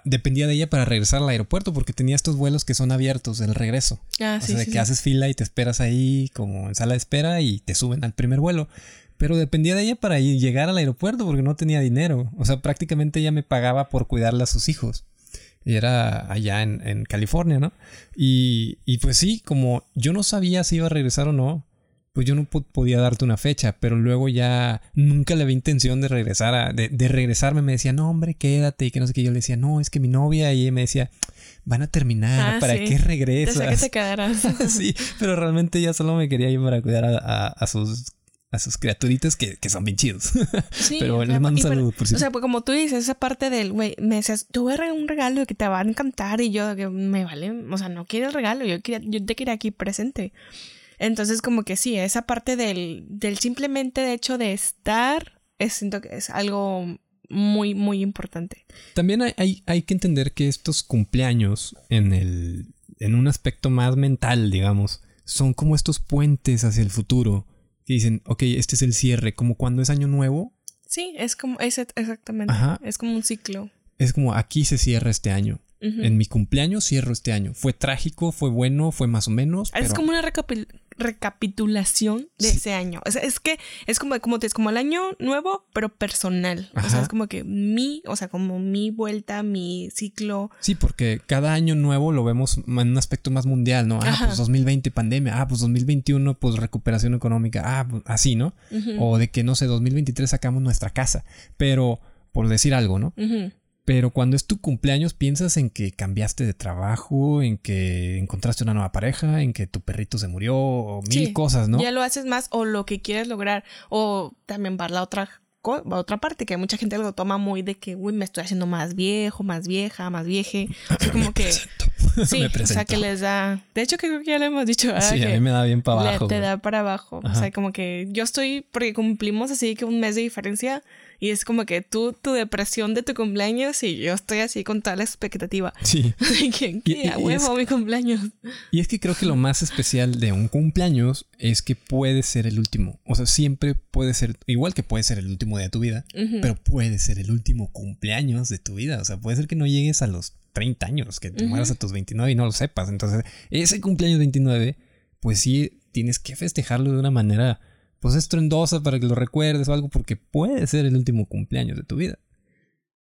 S3: dependía de ella para regresar al aeropuerto porque tenía estos vuelos que son abiertos del regreso.
S2: Ah,
S3: o
S2: sí,
S3: sea, de
S2: sí,
S3: que
S2: sí.
S3: haces fila y te esperas ahí como en sala de espera y te suben al primer vuelo. Pero dependía de ella para ir- llegar al aeropuerto porque no tenía dinero. O sea, prácticamente ella me pagaba por cuidarle a sus hijos. Y era allá en, en California, ¿no? Y, y pues sí, como yo no sabía si iba a regresar o no, pues yo no po- podía darte una fecha, pero luego ya nunca le vi intención de regresar, a- de, de regresarme. Me decía, no, hombre, quédate, y que no sé qué. Yo le decía, no, es que mi novia, y ella me decía, van a terminar,
S2: Ah,
S3: ¿para
S2: sí.
S3: qué regresas?
S2: que te quedaras.
S3: sí, pero realmente ella solo me quería ir para cuidar a, a- a sus a sus criaturitas que, que son bien chidos.
S2: Sí,
S3: Pero
S2: o
S3: les mando un saludo, por
S2: O
S3: cierto.
S2: sea, pues como tú dices, esa parte del, güey, me decías, regalar un regalo que te va a encantar y yo, que me vale, o sea, no quiero el regalo, yo, quería, yo te quería aquí presente. Entonces, como que sí, esa parte del, del simplemente de hecho de estar, es, siento que es algo muy, muy importante.
S3: También hay, hay, hay que entender que estos cumpleaños en el en un aspecto más mental, digamos, son como estos puentes hacia el futuro. Que dicen, ok, este es el cierre, como cuando es año nuevo,
S2: Sí, es como, es exactamente,
S3: Ajá.
S2: es como un ciclo.
S3: es como aquí se cierra este año. En mi cumpleaños cierro este año. Fue trágico, fue bueno, fue más o menos.
S2: Es
S3: pero-
S2: como una recapi- recapitulación de
S3: Sí.
S2: ese año. O sea, es que es como, como te es como el año nuevo, pero personal. O sea, es como que mi, o sea, como mi vuelta, mi ciclo.
S3: Sí, porque cada año nuevo lo vemos en un aspecto más mundial, ¿no? Ah,
S2: Ajá.
S3: pues 2020 pandemia, ah, pues 2021 pues recuperación económica, ah, pues, así, ¿no? O de que, no sé, 2023 sacamos nuestra casa, pero por decir algo, ¿no?
S2: Ujú.
S3: Pero cuando es tu cumpleaños piensas en que cambiaste de trabajo, en que encontraste una nueva pareja, en que tu perrito se murió, o mil
S2: Sí.
S3: cosas, ¿no?
S2: Ya lo haces más o lo que quieres lograr. O también va la otra, otra parte, que mucha gente lo toma muy de que, uy, me estoy haciendo más viejo, más vieja, más vieje. O sea, como que... Sí,
S3: Me
S2: o sea,
S3: presento.
S2: que les da... De hecho, creo que ya lo hemos dicho.
S3: Sí, a mí me da bien para
S2: le-
S3: abajo.
S2: te
S3: güey.
S2: da para abajo. O sea, como que yo estoy... Porque cumplimos así que un mes de diferencia. Y es como que tú, tu depresión de tu cumpleaños y yo estoy así con toda la expectativa.
S3: Sí.
S2: que, que a huevo mi cumpleaños.
S3: Y es que creo que lo más especial de un cumpleaños es que puede ser el último. O sea, siempre puede ser, igual que puede ser el último día de tu vida, pero puede ser el último cumpleaños de tu vida. O sea, puede ser que no llegues a los 30 años, que te mueras a tus 29 y no lo sepas. Entonces, ese cumpleaños 29, pues sí, tienes que festejarlo de una manera pues estruendosa para que lo recuerdes o algo, porque puede ser el último cumpleaños de tu vida.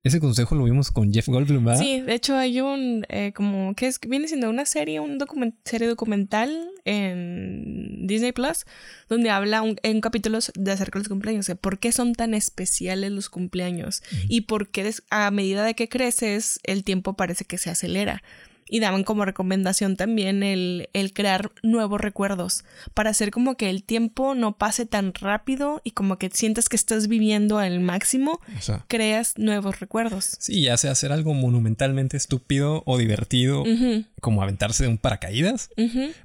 S3: Ese consejo lo vimos con Jeff Goldblum, ¿verdad?
S2: Sí, de hecho hay un, eh, como, que es, viene siendo una serie, un serie documental en Disney Plus, donde habla en capítulos de acerca de los cumpleaños, de por qué son tan especiales los cumpleaños y por qué a medida de que creces el tiempo parece que se acelera y daban como recomendación también el, el, crear nuevos recuerdos para hacer como que el tiempo no pase tan rápido y como que sientas que estás viviendo al máximo, creas nuevos recuerdos.
S3: Sí, ya sea hacer algo monumentalmente estúpido o divertido, como aventarse de un paracaídas,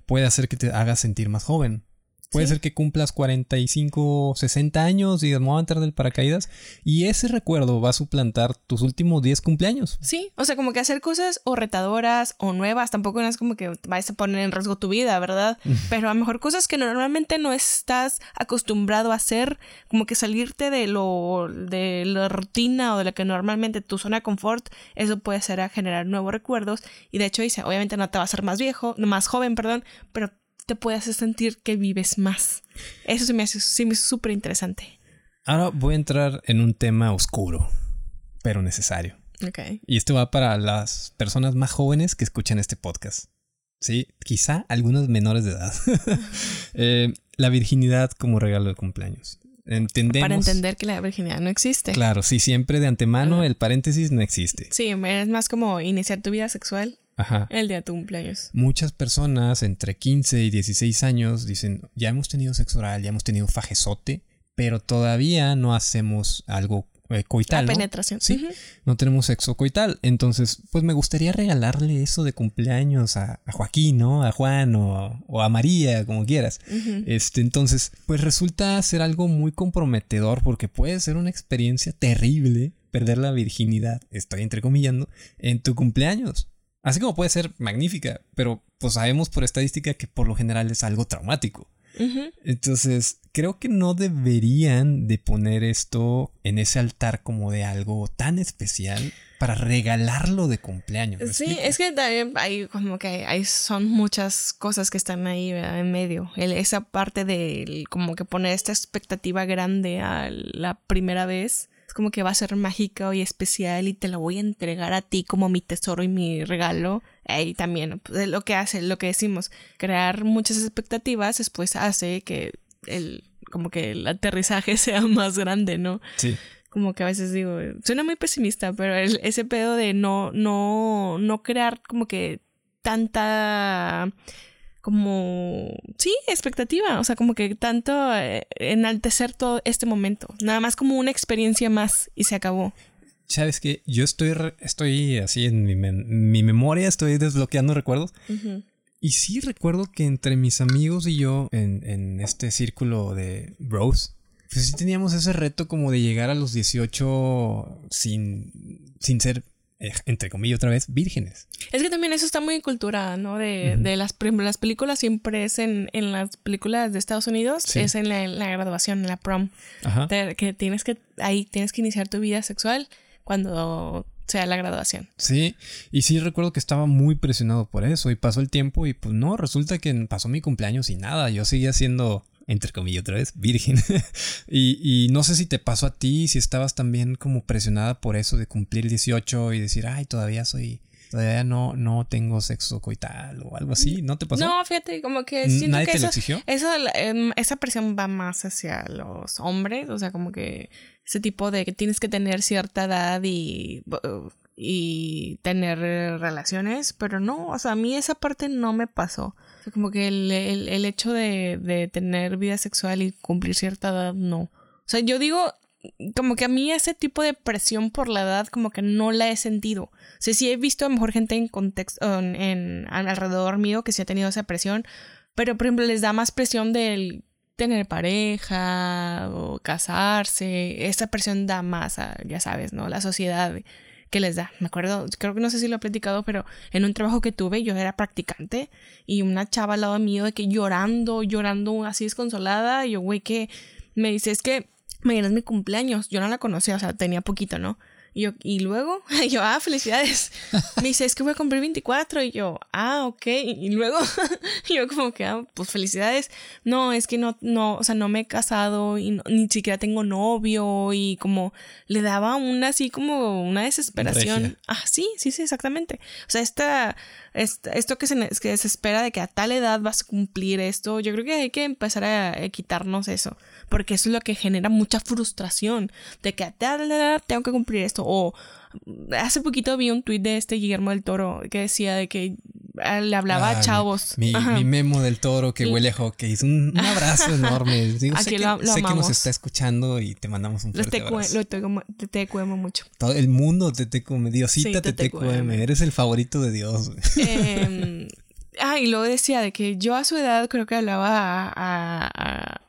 S3: puede hacer que te hagas sentir más joven. Puede ser que cumplas 45, 60 años y vamos a entrar del paracaídas y ese recuerdo va a suplantar tus últimos 10 cumpleaños.
S2: Sí, o sea, como que hacer cosas o retadoras o nuevas, tampoco no es como que vayas a poner en riesgo tu vida, ¿verdad? Pero a lo mejor cosas que normalmente no estás acostumbrado a hacer, como que salirte de lo de la rutina o de lo que normalmente tu zona de confort, eso puede ser a generar nuevos recuerdos y de hecho dice, obviamente no te va a hacer más viejo, más joven, perdón, pero te puede hacer sentir que vives más. Eso se me hace súper interesante.
S3: Ahora voy a entrar en un tema oscuro, pero necesario.
S2: Okay.
S3: Y esto va para las personas más jóvenes que escuchan este podcast. Sí, quizá algunos menores de edad. Eh, la virginidad como regalo de cumpleaños. Entendemos.
S2: Para entender que la virginidad no existe.
S3: Claro, sí, siempre de antemano el paréntesis no existe.
S2: Sí, es más como iniciar tu vida sexual el día de tu cumpleaños.
S3: Muchas personas entre 15 y 16 años dicen, ya hemos tenido sexo oral, ya hemos tenido fajezote, pero todavía no hacemos algo eh, coital.
S2: La penetración.
S3: Sí, no tenemos sexo coital. Entonces, pues me gustaría regalarle eso de cumpleaños a, Joaquín, ¿no? A Juan o, a María, como quieras. Este, entonces, pues resulta ser algo muy comprometedor porque puede ser una experiencia terrible perder la virginidad, estoy entrecomillando, en tu cumpleaños. Así como puede ser magnífica, pero pues sabemos por estadística que por lo general es algo traumático. Entonces, creo que no deberían de poner esto en ese altar como de algo tan especial para regalarlo de cumpleaños.
S2: Sí, es que también hay como que hay, son muchas cosas que están ahí en medio. esa parte de como que poner esta expectativa grande a la primera vez como que va a ser mágica y especial y te lo voy a entregar a ti como mi tesoro y mi regalo. Ahí también, pues, lo que hace, lo que decimos, crear muchas expectativas después hace que el, como que el aterrizaje sea más grande, ¿no?
S3: Sí.
S2: Como que a veces digo, suena muy pesimista, pero ese pedo de no, no, no crear como que tanta como, sí, expectativa, o sea, como que tanto eh, enaltecer todo este momento, nada más como una experiencia más y se acabó.
S3: Sabes que yo estoy, estoy así en mi, mi, memoria, estoy desbloqueando recuerdos. Y sí recuerdo que entre mis amigos y yo, en, en este círculo de bros, pues sí teníamos ese reto como de llegar a los 18 sin, sin ser entre comillas otra vez, vírgenes.
S2: Es que también eso está muy en cultura, ¿no? De, de las, las películas siempre es en, en, las películas de Estados Unidos, es en la, graduación, en la prom. Ajá. que tienes que, ahí tienes que iniciar tu vida sexual cuando sea la graduación.
S3: Sí, y sí recuerdo que estaba muy presionado por eso y pasó el tiempo y pues no, resulta que pasó mi cumpleaños y nada, yo seguía siendo entre comillas otra vez, virgen. y, y, no sé si te pasó a ti, si estabas también como presionada por eso de cumplir 18 y decir, ay, todavía soy, todavía no, no tengo sexo coital o algo así, ¿no te pasó?
S2: No, fíjate, como que siento
S3: ¿Nadie
S2: que
S3: te
S2: eso,
S3: lo exigió?
S2: Eso, em, esa presión va más hacia los hombres, o sea, como que ese tipo de que tienes que tener cierta edad y y tener relaciones, pero no, o sea, a mí esa parte no me pasó. Como que el, el, hecho de, de, tener vida sexual y cumplir cierta edad, no. O sea, yo digo, como que a mí ese tipo de presión por la edad, como que no la he sentido. O sea, sí he visto a lo mejor gente en contexto, en, alrededor mío que sí ha tenido esa presión, pero por ejemplo les da más presión del tener pareja o casarse, esa presión da más, ya sabes, ¿no? La sociedad que les da. Me acuerdo, creo que no sé si lo he platicado, pero en un trabajo que tuve yo era practicante y una chava al lado mío de que llorando, llorando así desconsolada, y yo, güey, que me dice, es que mañana es mi cumpleaños, yo no la conocía, o sea, tenía poquito, ¿no? Y, yo, y luego, yo, ah, felicidades. Me dice, es que voy a cumplir 24. Y yo, ah, ok. Y luego, yo como que, ah, pues felicidades. No, es que no, no, o sea, no me he casado y ni siquiera tengo novio. Y como le daba una así como una desesperación. Ah, sí, sí, sí, exactamente. O sea, esta, esto que se, que se espera de que a tal edad vas a cumplir esto, yo creo que hay que empezar a, a quitarnos eso. Porque eso es lo que genera mucha frustración. De que tengo que cumplir esto o hace poquito vi un tuit de este Guillermo del Toro que decía de que ah, le hablaba a chavos.
S3: Mi, memo del toro que huele a hockey. Es un, abrazo enorme. Digo, sé, que, nos está escuchando y te mandamos un fuerte abrazo.
S2: Lo te, te mucho.
S3: Todo el mundo te tecueme. Diosita te tecueme. Eres el favorito de Dios.
S2: Eh, ah, y luego decía de que yo a su edad creo que hablaba a a,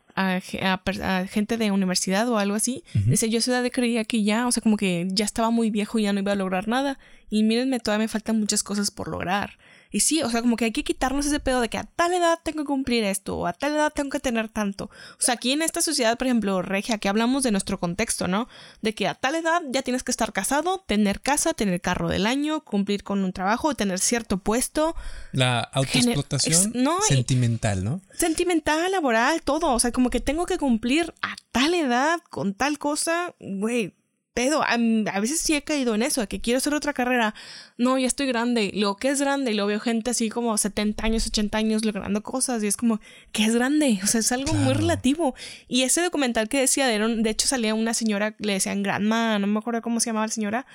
S2: gente de universidad o algo así. Dice, yo a edad creía que ya, o sea, como que ya estaba muy viejo y ya no iba a lograr nada. Y mírenme, todavía me faltan muchas cosas por lograr. Y sí, o sea, como que hay que quitarnos ese pedo de que a tal edad tengo que cumplir esto, o a tal edad tengo que tener tanto. O sea, aquí en esta sociedad, por ejemplo, regia, que hablamos de nuestro contexto, ¿no? De que a tal edad ya tienes que estar casado, tener casa, tener carro del año, cumplir con un trabajo, tener cierto puesto.
S3: La autoexplotación sentimental, ¿no?
S2: Sentimental, laboral, todo. O sea, como que tengo que cumplir a tal edad con tal cosa, güey pedo. A, veces sí he caído en eso, de que quiero hacer otra carrera. No, ya estoy grande. Lo que es grande, y lo veo gente así como 70 años, 80 años logrando cosas. Y es como, ¿qué es grande? O sea, es algo muy relativo. Y ese documental que decía, de, de hecho salía una señora, le decían grandma, no me acuerdo cómo se llamaba la señora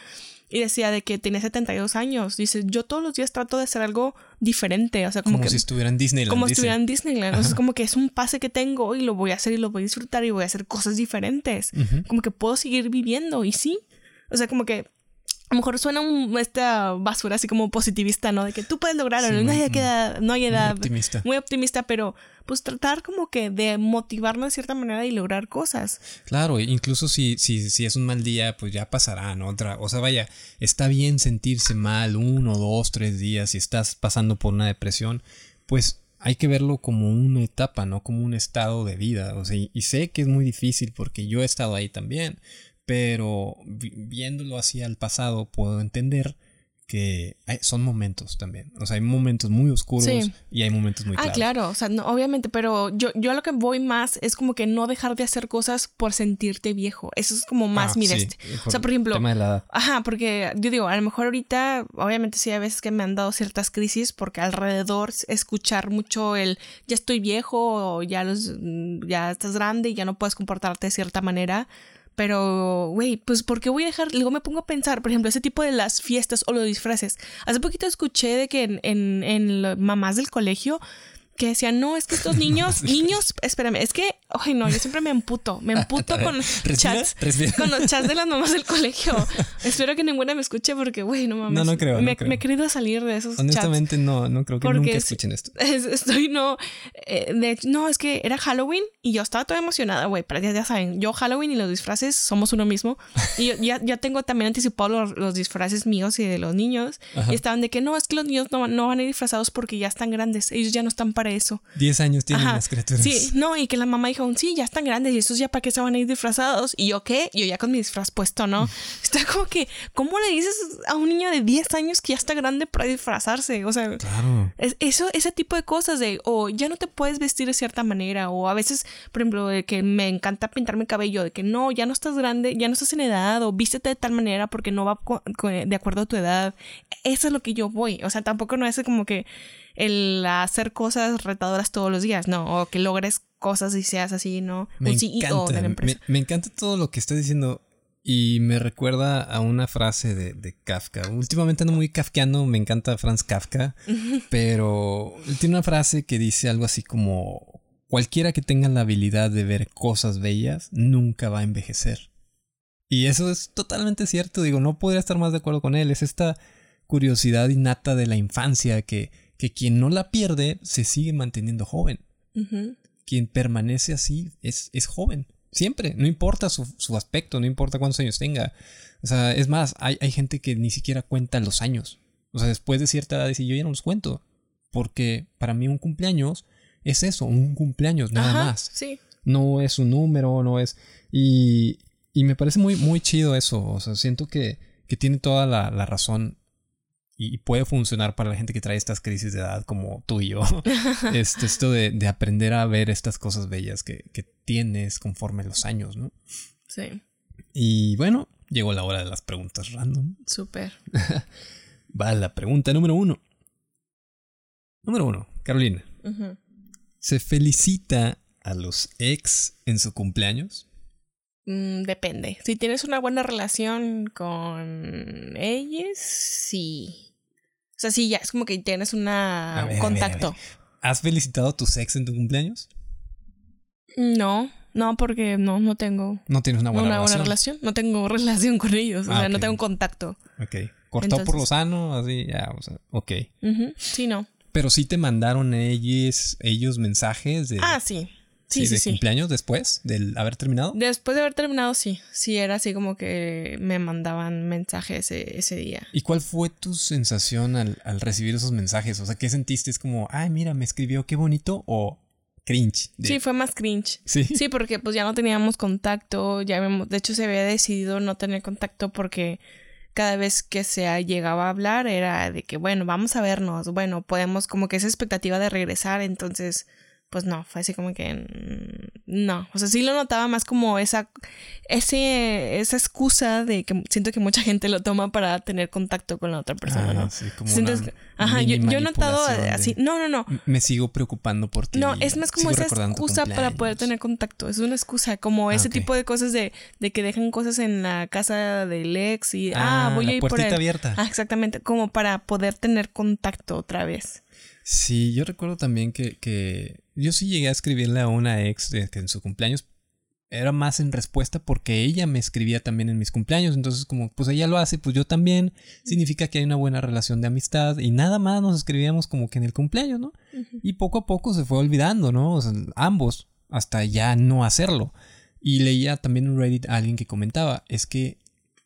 S2: y decía de que tiene 72 años. Dice, yo todos los días trato de hacer algo diferente. O sea, como,
S3: como si estuviera en Disneyland.
S2: Como si estuviera en Disneyland. Entonces, como que es un pase que tengo y lo voy a hacer y lo voy a disfrutar y voy a hacer cosas diferentes. Como que puedo seguir viviendo y sí. O sea, como que a lo mejor suena un, esta basura así como positivista, ¿no? De que tú puedes lograrlo, no, hay edad, no hay edad. Muy optimista. Muy optimista, pero pues tratar como que de motivarnos de cierta manera y lograr cosas.
S3: Claro, incluso si, si, si es un mal día, pues ya pasará, ¿no? Otra, o sea, vaya, está bien sentirse mal uno, dos, tres días, si estás pasando por una depresión, pues hay que verlo como una etapa, no como un estado de vida. O sea, y sé que es muy difícil porque yo he estado ahí también pero viéndolo así al pasado puedo entender que son momentos también. O sea, hay momentos muy oscuros y hay momentos muy
S2: claros. Ah, claro, o sea, obviamente, pero yo, yo a lo que voy más es como que no dejar de hacer cosas por sentirte viejo. Eso es como más ah, mi este. O sea, por ejemplo, ajá, porque yo digo, a lo mejor ahorita, obviamente sí hay veces que me han dado ciertas crisis porque alrededor escuchar mucho el ya estoy viejo o ya los ya estás grande y ya no puedes comportarte de cierta manera pero, güey, pues ¿por qué voy a dejar? Luego me pongo a pensar, por ejemplo, ese tipo de las fiestas o los disfraces. Hace poquito escuché de que en, en, en mamás del colegio que decían, no, es que estos niños, niños, espérame, es que, ay no, yo siempre me emputo, me emputo con chats, con los chats de las mamás del colegio. Espero que ninguna me escuche porque, güey, no mames.
S3: No, no creo.
S2: Me, me he querido salir de esos
S3: Honestamente, no, no creo que nunca escuchen esto.
S2: estoy, no, eh, de, no, es que era Halloween y yo estaba toda emocionada, güey, para ya, ya saben, yo Halloween y los disfraces somos uno mismo. Y yo ya, ya tengo también anticipado los, disfraces míos y de los niños. Y estaban de que no, es que los niños no, no van a ir disfrazados porque ya están grandes, ellos ya no están para eso.
S3: Diez años tienen las criaturas.
S2: Sí, no, y que la mamá dijo, sí, ya están grandes y estos ya para qué se van a ir disfrazados. Y yo, ¿qué? Yo ya con mi disfraz puesto, ¿no? está como que, ¿cómo le dices a un niño de 10 años que ya está grande para disfrazarse? O sea, claro. eso, ese tipo de cosas de, o ya no te puedes vestir de cierta manera, o a veces, por ejemplo, de que me encanta pintarme el cabello, de que no, ya no estás grande, ya no estás en edad, o vístete de tal manera porque no va de acuerdo a tu edad. Eso es lo que yo voy. O sea, tampoco no es como que el hacer cosas retadoras todos los días, no, o que logres cosas y seas así, ¿no?
S3: Me encanta, Me, encanta todo lo que estás diciendo y me recuerda a una frase de, Kafka. Últimamente no muy kafkiano, me encanta Franz Kafka, pero tiene una frase que dice algo así como cualquiera que tenga la habilidad de ver cosas bellas nunca va a envejecer. Y eso es totalmente cierto, digo, no podría estar más de acuerdo con él, es esta curiosidad innata de la infancia que que quien no la pierde se sigue manteniendo joven. quien permanece así es, es joven. Siempre, no importa su, su, aspecto, no importa cuántos años tenga. O sea, es más, hay, hay, gente que ni siquiera cuenta los años. O sea, después de cierta edad dice, yo ya no los cuento. Porque para mí un cumpleaños es eso, un cumpleaños, nada más.
S2: Sí.
S3: No es un número, no es... Y, y me parece muy, muy chido eso. O sea, siento que, que tiene toda la, la razón y puede funcionar para la gente que trae estas crisis de edad como tú y yo. este, esto de, de, aprender a ver estas cosas bellas que, que, tienes conforme los años, ¿no?
S2: Sí.
S3: Y bueno, llegó la hora de las preguntas random.
S2: Súper.
S3: Va la pregunta número uno. Número uno, Carolina.
S2: Uh -huh.
S3: ¿Se felicita a los ex en su cumpleaños?
S2: Mm, depende. Si tienes una buena relación con ellos, sí. O sea, sí, ya es como que tienes una,
S3: ver,
S2: un contacto.
S3: a ver, a ver. ¿Has felicitado a tus ex en tu cumpleaños?
S2: No, no, porque no, no tengo
S3: No tienes una buena
S2: una
S3: relación.
S2: buena relación. No tengo relación con ellos. O
S3: Ah,
S2: sea, no tengo contacto.
S3: Ok. Cortó por lo sano, así, ya, o sea, ok.
S2: Sí, no.
S3: Pero sí te mandaron ellos, ellos mensajes de,
S2: Ah, sí. Sí, sí,
S3: de
S2: sí.
S3: cumpleaños después del haber terminado.
S2: Después de haber terminado, sí. Sí, era así como que me mandaban mensajes ese, ese día.
S3: ¿Y cuál fue tu sensación al, al recibir esos mensajes? O sea, ¿qué sentiste? ¿Es como, ay, mira, me escribió, qué bonito? ¿O cringe? de-
S2: Sí, fue más cringe.
S3: ¿Sí?
S2: Sí, porque pues ya no teníamos contacto, ya habíamos- de hecho se había decidido no tener contacto porque cada vez que se llegaba a hablar era de que bueno, vamos a vernos, bueno, podemos como que esa expectativa de regresar, entonces pues no, fue así como que mm, no, o sea, sí lo notaba más como esa ese esa excusa de que siento que mucha gente lo toma para tener contacto con la otra persona,
S3: Ah,
S2: ¿no?
S3: sí, como
S2: Sientes
S3: una
S2: que- ajá, yo, yo he notado
S3: de,
S2: así, no, no, no,
S3: Me sigo preocupando por ti.
S2: no, es más como esa excusa para poder tener contacto. Es una excusa, como
S3: Ah,
S2: ese tipo de cosas de, de que dejan cosas en la casa del ex y ah, voy
S3: la
S2: a ir por él.
S3: abierta.
S2: Ah, exactamente, como para poder tener contacto otra vez.
S3: Sí, yo recuerdo también que, que yo sí llegué a escribirle a una ex que en su cumpleaños era más en respuesta porque ella me escribía también en mis cumpleaños. Entonces, como pues ella lo hace, pues yo también. Significa que hay una buena relación de amistad y nada más nos escribíamos como que en el cumpleaños, ¿no? Y poco a poco se fue olvidando, ¿no? O sea, ambos, hasta ya no hacerlo. Y leía también en Reddit a alguien que comentaba, es que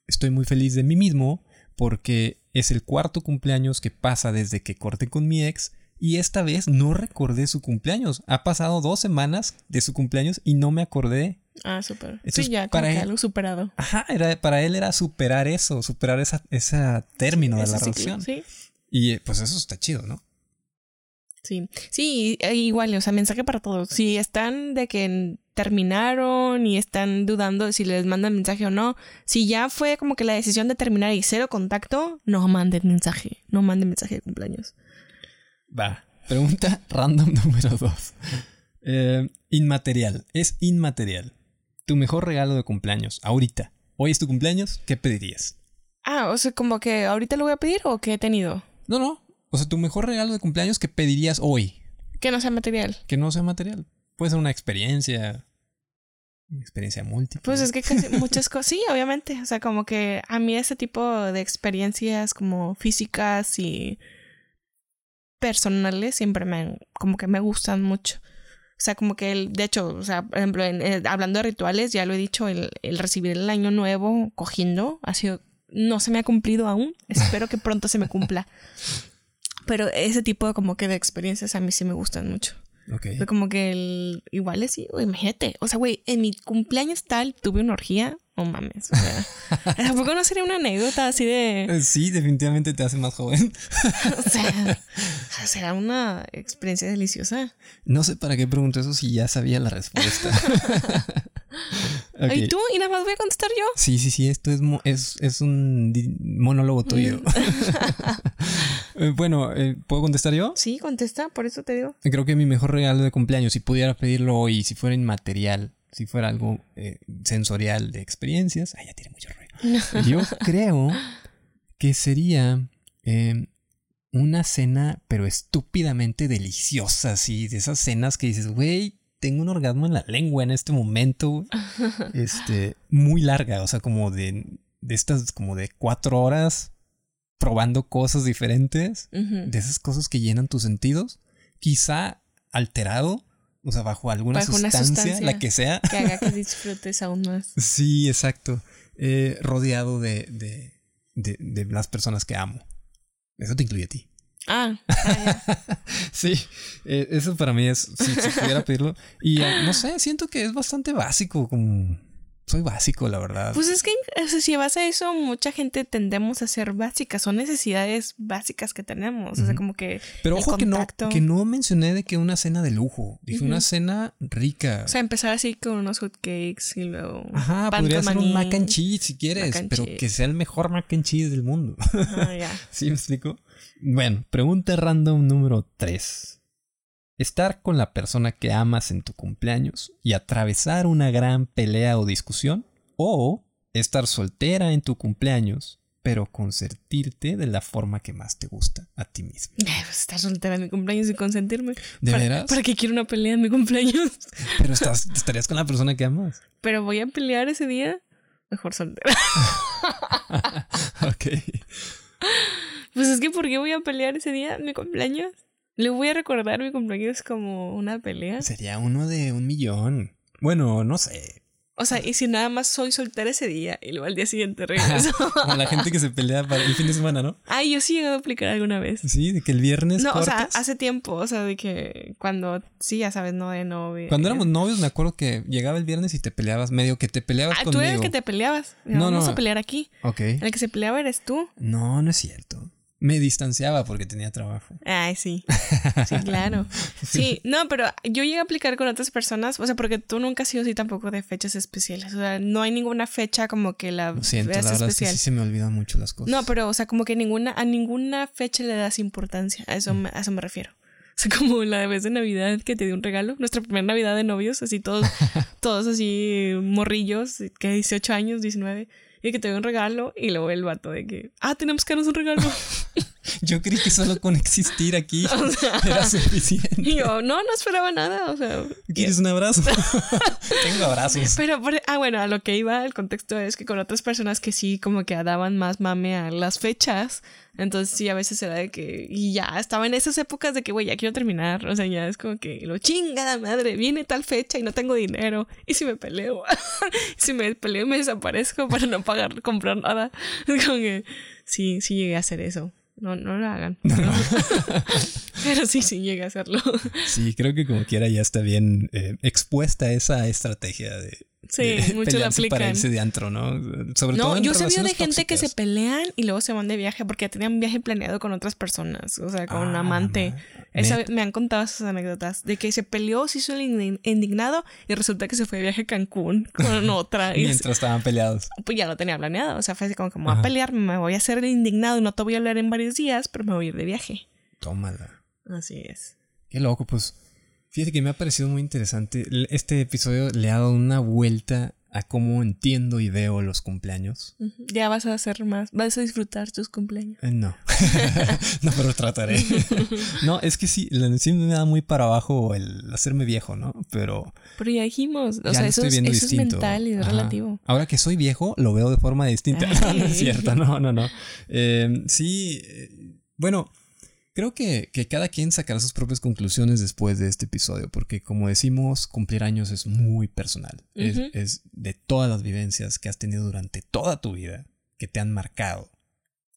S3: estoy muy feliz de mí mismo porque es el cuarto cumpleaños que pasa desde que corté con mi ex y esta vez no recordé su cumpleaños. Ha pasado dos semanas de su cumpleaños y no me acordé.
S2: Ah, súper. Sí, ya, como
S3: para
S2: que
S3: él.
S2: algo superado.
S3: Ajá, era, para él era superar eso, superar esa, ese término de la relación.
S2: Sí.
S3: Y eh, pues eso está chido, ¿no?
S2: Sí, sí, e- igual, o sea, mensaje para todos. Si están de que terminaron y están dudando de si les mandan mensaje o no, si ya fue como que la decisión de terminar y cero contacto, no manden mensaje, no manden mensaje de cumpleaños.
S3: Va. Pregunta random número dos. Eh, inmaterial. Es inmaterial. Tu mejor regalo de cumpleaños, ahorita. Hoy es tu cumpleaños, ¿qué pedirías?
S2: Ah, o sea, como que ahorita lo voy a pedir o que he tenido.
S3: No, no. O sea, tu mejor regalo de cumpleaños, ¿qué pedirías hoy?
S2: Que no sea material.
S3: Que no sea material. Puede ser una experiencia. Una experiencia múltiple.
S2: Pues es que casi muchas cosas, sí, obviamente. O sea, como que a mí ese tipo de experiencias como físicas y personales siempre me, como que me gustan mucho. O sea, como que el, de hecho, o sea, por ejemplo, en- hablando de rituales, ya lo he dicho, el, el recibir el año nuevo cogiendo ha sido, no se me ha cumplido aún. Espero que pronto se me cumpla. Pero ese tipo de como que de experiencias a mí sí me gustan mucho.
S3: Ok.
S2: Fue como que el. Igual es, imagínate. O sea, güey, en mi cumpleaños tal tuve una orgía. No mames. O sea, tampoco no sería una anécdota así de.
S3: Sí, definitivamente te hace más joven.
S2: O sea, será una experiencia deliciosa.
S3: No sé para qué pregunto eso si ya sabía la respuesta.
S2: ¿Y tú? ¿Y nada más voy a contestar yo?
S3: Sí, sí, sí, esto es, mo- es, es un monólogo tuyo. Eh, bueno, eh, ¿puedo contestar yo?
S2: Sí, contesta, por eso te digo.
S3: Creo que mi mejor regalo de cumpleaños, si pudiera pedirlo hoy, si fuera inmaterial, si fuera algo eh, sensorial de experiencias, ay, ya tiene mucho ruido. Yo creo que sería eh, una cena, pero estúpidamente deliciosa, así, de esas cenas que dices, güey, tengo un orgasmo en la lengua en este momento, güey". este, muy larga, o sea, como de, de estas, como de cuatro horas probando cosas diferentes de esas cosas que llenan tus sentidos, quizá alterado, o sea, bajo alguna sustancia, la que sea.
S2: Que haga que disfrutes aún más.
S3: Sí, exacto. Eh, rodeado de, de, de, las personas que amo. Eso te incluye a ti.
S2: Ah, ah
S3: sí, eh, eso para mí es, si, pudiera pedirlo. Y ah, no sé, siento que es bastante básico, como soy básico, la verdad.
S2: Pues es que si vas a eso, mucha gente tendemos a ser básicas. Son necesidades básicas que tenemos. O sea, como que.
S3: Pero ojo que no, que no mencioné de que una cena de lujo. Dije una cena rica.
S2: O sea, empezar así con unos hotcakes y luego.
S3: Ajá, podría ser un mac and cheese si quieres, pero que sea el mejor mac and cheese del mundo. Ah, ya. ¿Sí me explico? Bueno, pregunta random número 3 estar con la persona que amas en tu cumpleaños y atravesar una gran pelea o discusión, o estar soltera en tu cumpleaños, pero consentirte de la forma que más te gusta a ti mismo.
S2: Pues, estar soltera en mi cumpleaños y consentirme.
S3: ¿De veras?
S2: ¿Para qué quiero una pelea en mi cumpleaños?
S3: Pero estás, estarías con la persona que amas.
S2: Pero voy a pelear ese día, mejor soltera.
S3: ok.
S2: Pues es que, ¿por qué voy a pelear ese día en mi cumpleaños? Le voy a recordar mi cumpleaños como una pelea.
S3: Sería uno de un millón. Bueno, no sé.
S2: O sea, y si nada más soy soltera ese día y luego al día siguiente regreso.
S3: Como la gente que se pelea para el fin de semana, ¿no?
S2: Ay, yo sí he llegado a aplicar alguna vez.
S3: Sí, de que el viernes.
S2: No, o sea, hace tiempo, o sea, de que cuando, sí, ya sabes, no de novio.
S3: Cuando éramos novios, me acuerdo que llegaba el viernes y te peleabas, medio que te peleabas ah, conmigo.
S2: Tú eres el que te peleabas. No, Vamos no. a pelear aquí.
S3: Ok.
S2: El que se peleaba eres tú.
S3: No, no es cierto me distanciaba porque tenía trabajo.
S2: Ay, sí. Sí, claro. Sí, no, pero yo llegué a aplicar con otras personas, o sea, porque tú nunca has sido así tampoco de fechas especiales. O sea, no hay ninguna fecha como que la
S3: Lo siento, la verdad especial. Es que sí se me olvidan mucho las cosas.
S2: No, pero, o sea, como que ninguna, a ninguna fecha le das importancia. A eso, mm. a eso me refiero. O sea, como la vez de Navidad que te dio un regalo, nuestra primera Navidad de novios, así todos, todos así morrillos, que 18 años, 19 y que te dio un regalo y luego el vato de que, ah, tenemos que darnos un regalo.
S3: yo creí que solo con existir aquí era suficiente.
S2: Y yo, no, no esperaba nada, o sea.
S3: ¿Quieres un abrazo? Tengo abrazos.
S2: Pero, ah, bueno, a lo que iba, el contexto es que con otras personas que sí como que daban más mame a las fechas, entonces sí, a veces era de que, y ya, estaba en esas épocas de que, güey, ya quiero terminar, o sea, ya es como que, lo chingada madre, viene tal fecha y no tengo dinero, y si me peleo, si me peleo me desaparezco para no pagar, comprar nada, es como que, sí, sí llegué a hacer eso. No, no lo hagan. Pero sí, sí llega a hacerlo.
S3: Sí, creo que como quiera ya está bien eh, expuesta esa estrategia de,
S2: Sí, mucho la aplican.
S3: Para irse de antro, ¿no?
S2: Sobre no, todo en yo sabía de gente que se pelean y luego se van de viaje porque ya tenían viaje planeado con otras personas, o sea, con un ah, amante. me han contado esas anécdotas de que se peleó, se hizo el indignado y resulta que se fue de viaje a Cancún con otra.
S3: Mientras estaban peleados.
S2: Pues ya lo tenía planeado, o sea, fue así como que me voy a pelear, me voy a hacer el indignado y no te voy a hablar en varios días, pero me voy a ir de viaje.
S3: Tómala.
S2: Así es.
S3: Qué loco, pues Fíjate que me ha parecido muy interesante. Este episodio le ha dado una vuelta a cómo entiendo y veo los cumpleaños.
S2: Ya vas a hacer más, vas a disfrutar tus cumpleaños.
S3: Eh, no, no, pero trataré. no, es que sí, sí me da muy para abajo el hacerme viejo, ¿no? Pero...
S2: Pero ya dijimos, o sea, eso, es, eso es, mental y es relativo.
S3: Ahora que soy viejo, lo veo de forma distinta. no, es cierto, no, no, no. Eh, sí, eh, bueno, Creo que, cada quien sacará sus propias conclusiones después de este episodio, porque como decimos, cumplir años es muy personal. es, de todas las vivencias que has tenido durante toda tu vida, que te han marcado.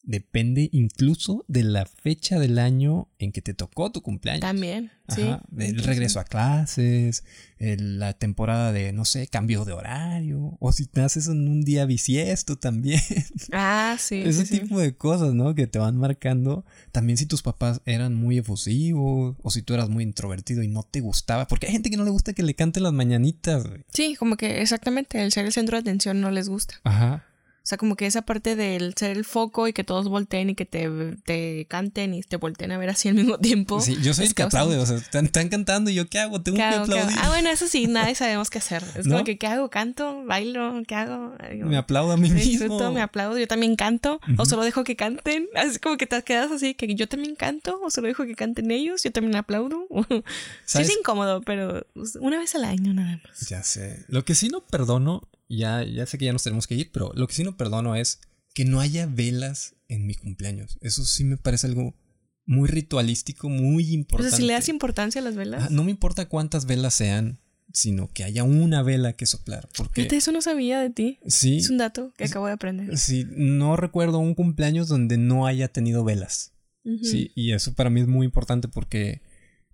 S3: Depende incluso de la fecha del año en que te tocó tu cumpleaños.
S2: También, sí.
S3: El regreso a clases, la temporada de, no sé, cambio de horario, o si naces en un día bisiesto también.
S2: Ah, sí.
S3: Ese tipo de cosas, ¿no? Que te van marcando. También si tus papás eran muy efusivos, o si tú eras muy introvertido y no te gustaba, porque hay gente que no le gusta que le cante las mañanitas.
S2: Sí, como que exactamente, el ser el centro de atención no les gusta.
S3: Ajá.
S2: O sea, como que esa parte del ser el foco y que todos volteen y que te, te canten y te volteen a ver así al mismo tiempo.
S3: Sí, yo soy el que aplaude, o sea, están, cantando y yo qué hago, tengo que aplaudir.
S2: Ah, bueno, eso sí, nadie sabemos qué hacer. Es como que qué hago, canto, bailo, qué hago.
S3: me aplaudo a mí me mismo.
S2: Disfruto, me aplaudo, yo también canto, o solo dejo que canten. Así como que te quedas así, que yo también canto, o solo dejo que canten ellos, yo también aplaudo. sí es incómodo, pero una vez al año nada más.
S3: Ya sé. Lo que sí no perdono ya, ya sé que ya nos tenemos que ir, pero lo que sí no perdono es que no haya velas en mi cumpleaños. Eso sí me parece algo muy ritualístico, muy
S2: O
S3: importante.
S2: sea, si le das importancia a las velas.
S3: Ah, no me importa cuántas velas sean, sino que haya una vela que soplar. Porque
S2: eso no sabía de ti.
S3: sí,
S2: Es un dato que acabo de aprender.
S3: sí, no recuerdo un cumpleaños donde no haya tenido velas. Sí, y eso para mí es muy importante porque,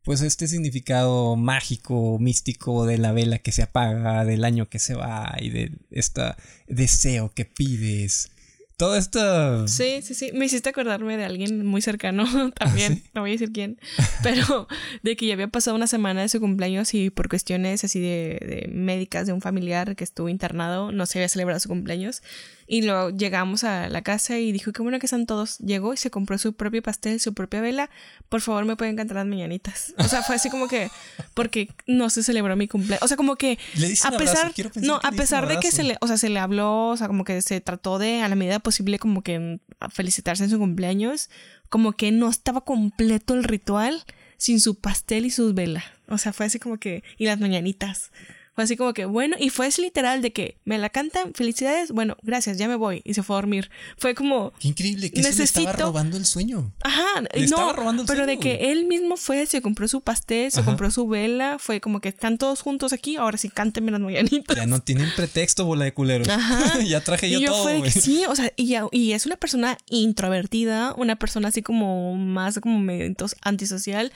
S3: pues, este significado mágico, místico de la vela que se apaga, del año que se va y de este deseo que pides. Todo esto.
S2: Sí, sí, sí. Me hiciste acordarme de alguien muy cercano también. No voy a decir quién. Pero de que ya había pasado una semana de su cumpleaños y por cuestiones así de, de médicas de un familiar que estuvo internado, no se había celebrado su cumpleaños. Y luego llegamos a la casa y dijo, qué bueno que están todos. Llegó y se compró su propio pastel, su propia vela. Por favor, me pueden cantar las mañanitas. O sea, fue así como que, porque no se celebró mi cumpleaños. O sea, como que
S3: Le
S2: a pesar,
S3: quiero pensar
S2: no, a pesar de que se le, o sea, se le habló, o sea, como que se trató de, a la medida posible, como que felicitarse en su cumpleaños, como que no estaba completo el ritual sin su pastel y sus velas. O sea, fue así como que, y las mañanitas. Fue así como que, bueno, y fue literal de que me la cantan, felicidades, bueno, gracias, ya me voy, y se fue a dormir. Fue como,
S3: Qué increíble que se le estaba
S2: Necesito-
S3: robando el sueño.
S2: Ajá,
S3: Le estaba
S2: no,
S3: robando el
S2: pero de que él mismo fue, se compró su pastel, se
S3: Ajá.
S2: compró su vela, fue como que están todos juntos aquí, ahora sí cántenme las mañanitas.
S3: Ya no tienen pretexto, bola de culeros.
S2: Ajá.
S3: ya traje yo,
S2: y yo
S3: todo,
S2: fue que sí, o sea, y, y es una persona introvertida, una persona así como más como medio antisocial.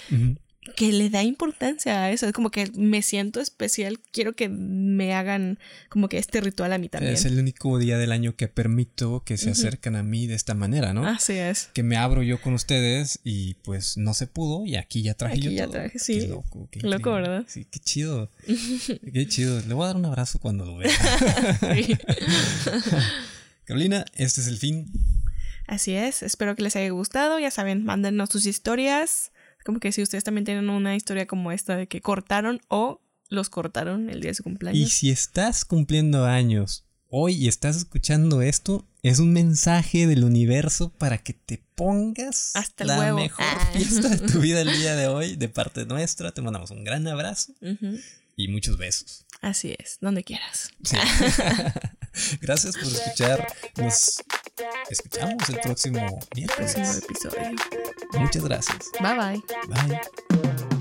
S2: Que le da importancia a eso. Es como que me siento especial, quiero que me hagan como que este ritual a mí también.
S3: Es el único día del año que permito que se acercan a mí de esta manera, ¿no?
S2: Así es.
S3: Que me abro yo con ustedes y pues no se pudo y aquí ya traje
S2: Aquí
S3: yo
S2: ya
S3: todo.
S2: traje, sí.
S3: Qué loco, qué
S2: Loco,
S3: increíble.
S2: ¿verdad?
S3: Sí, qué chido. qué chido. Le voy a dar un abrazo cuando lo vea. Carolina, este es el fin.
S2: Así es, espero que les haya gustado. Ya saben, mándenos sus historias. Como que si ustedes también tienen una historia como esta de que cortaron o los cortaron el día de su
S3: Y
S2: cumpleaños.
S3: si estás cumpliendo años hoy y estás escuchando esto, es un mensaje del universo para que te pongas
S2: Hasta el
S3: la
S2: huevo.
S3: mejor
S2: Ah.
S3: fiesta de tu vida el día de hoy de parte nuestra. Te mandamos un gran abrazo y muchos besos.
S2: Así es, donde quieras.
S3: Sí. Gracias por escuchar. Nos escuchamos el próximo
S2: Próximo
S3: miércoles.
S2: episodio.
S3: Muchas gracias.
S2: Bye bye.
S3: Bye.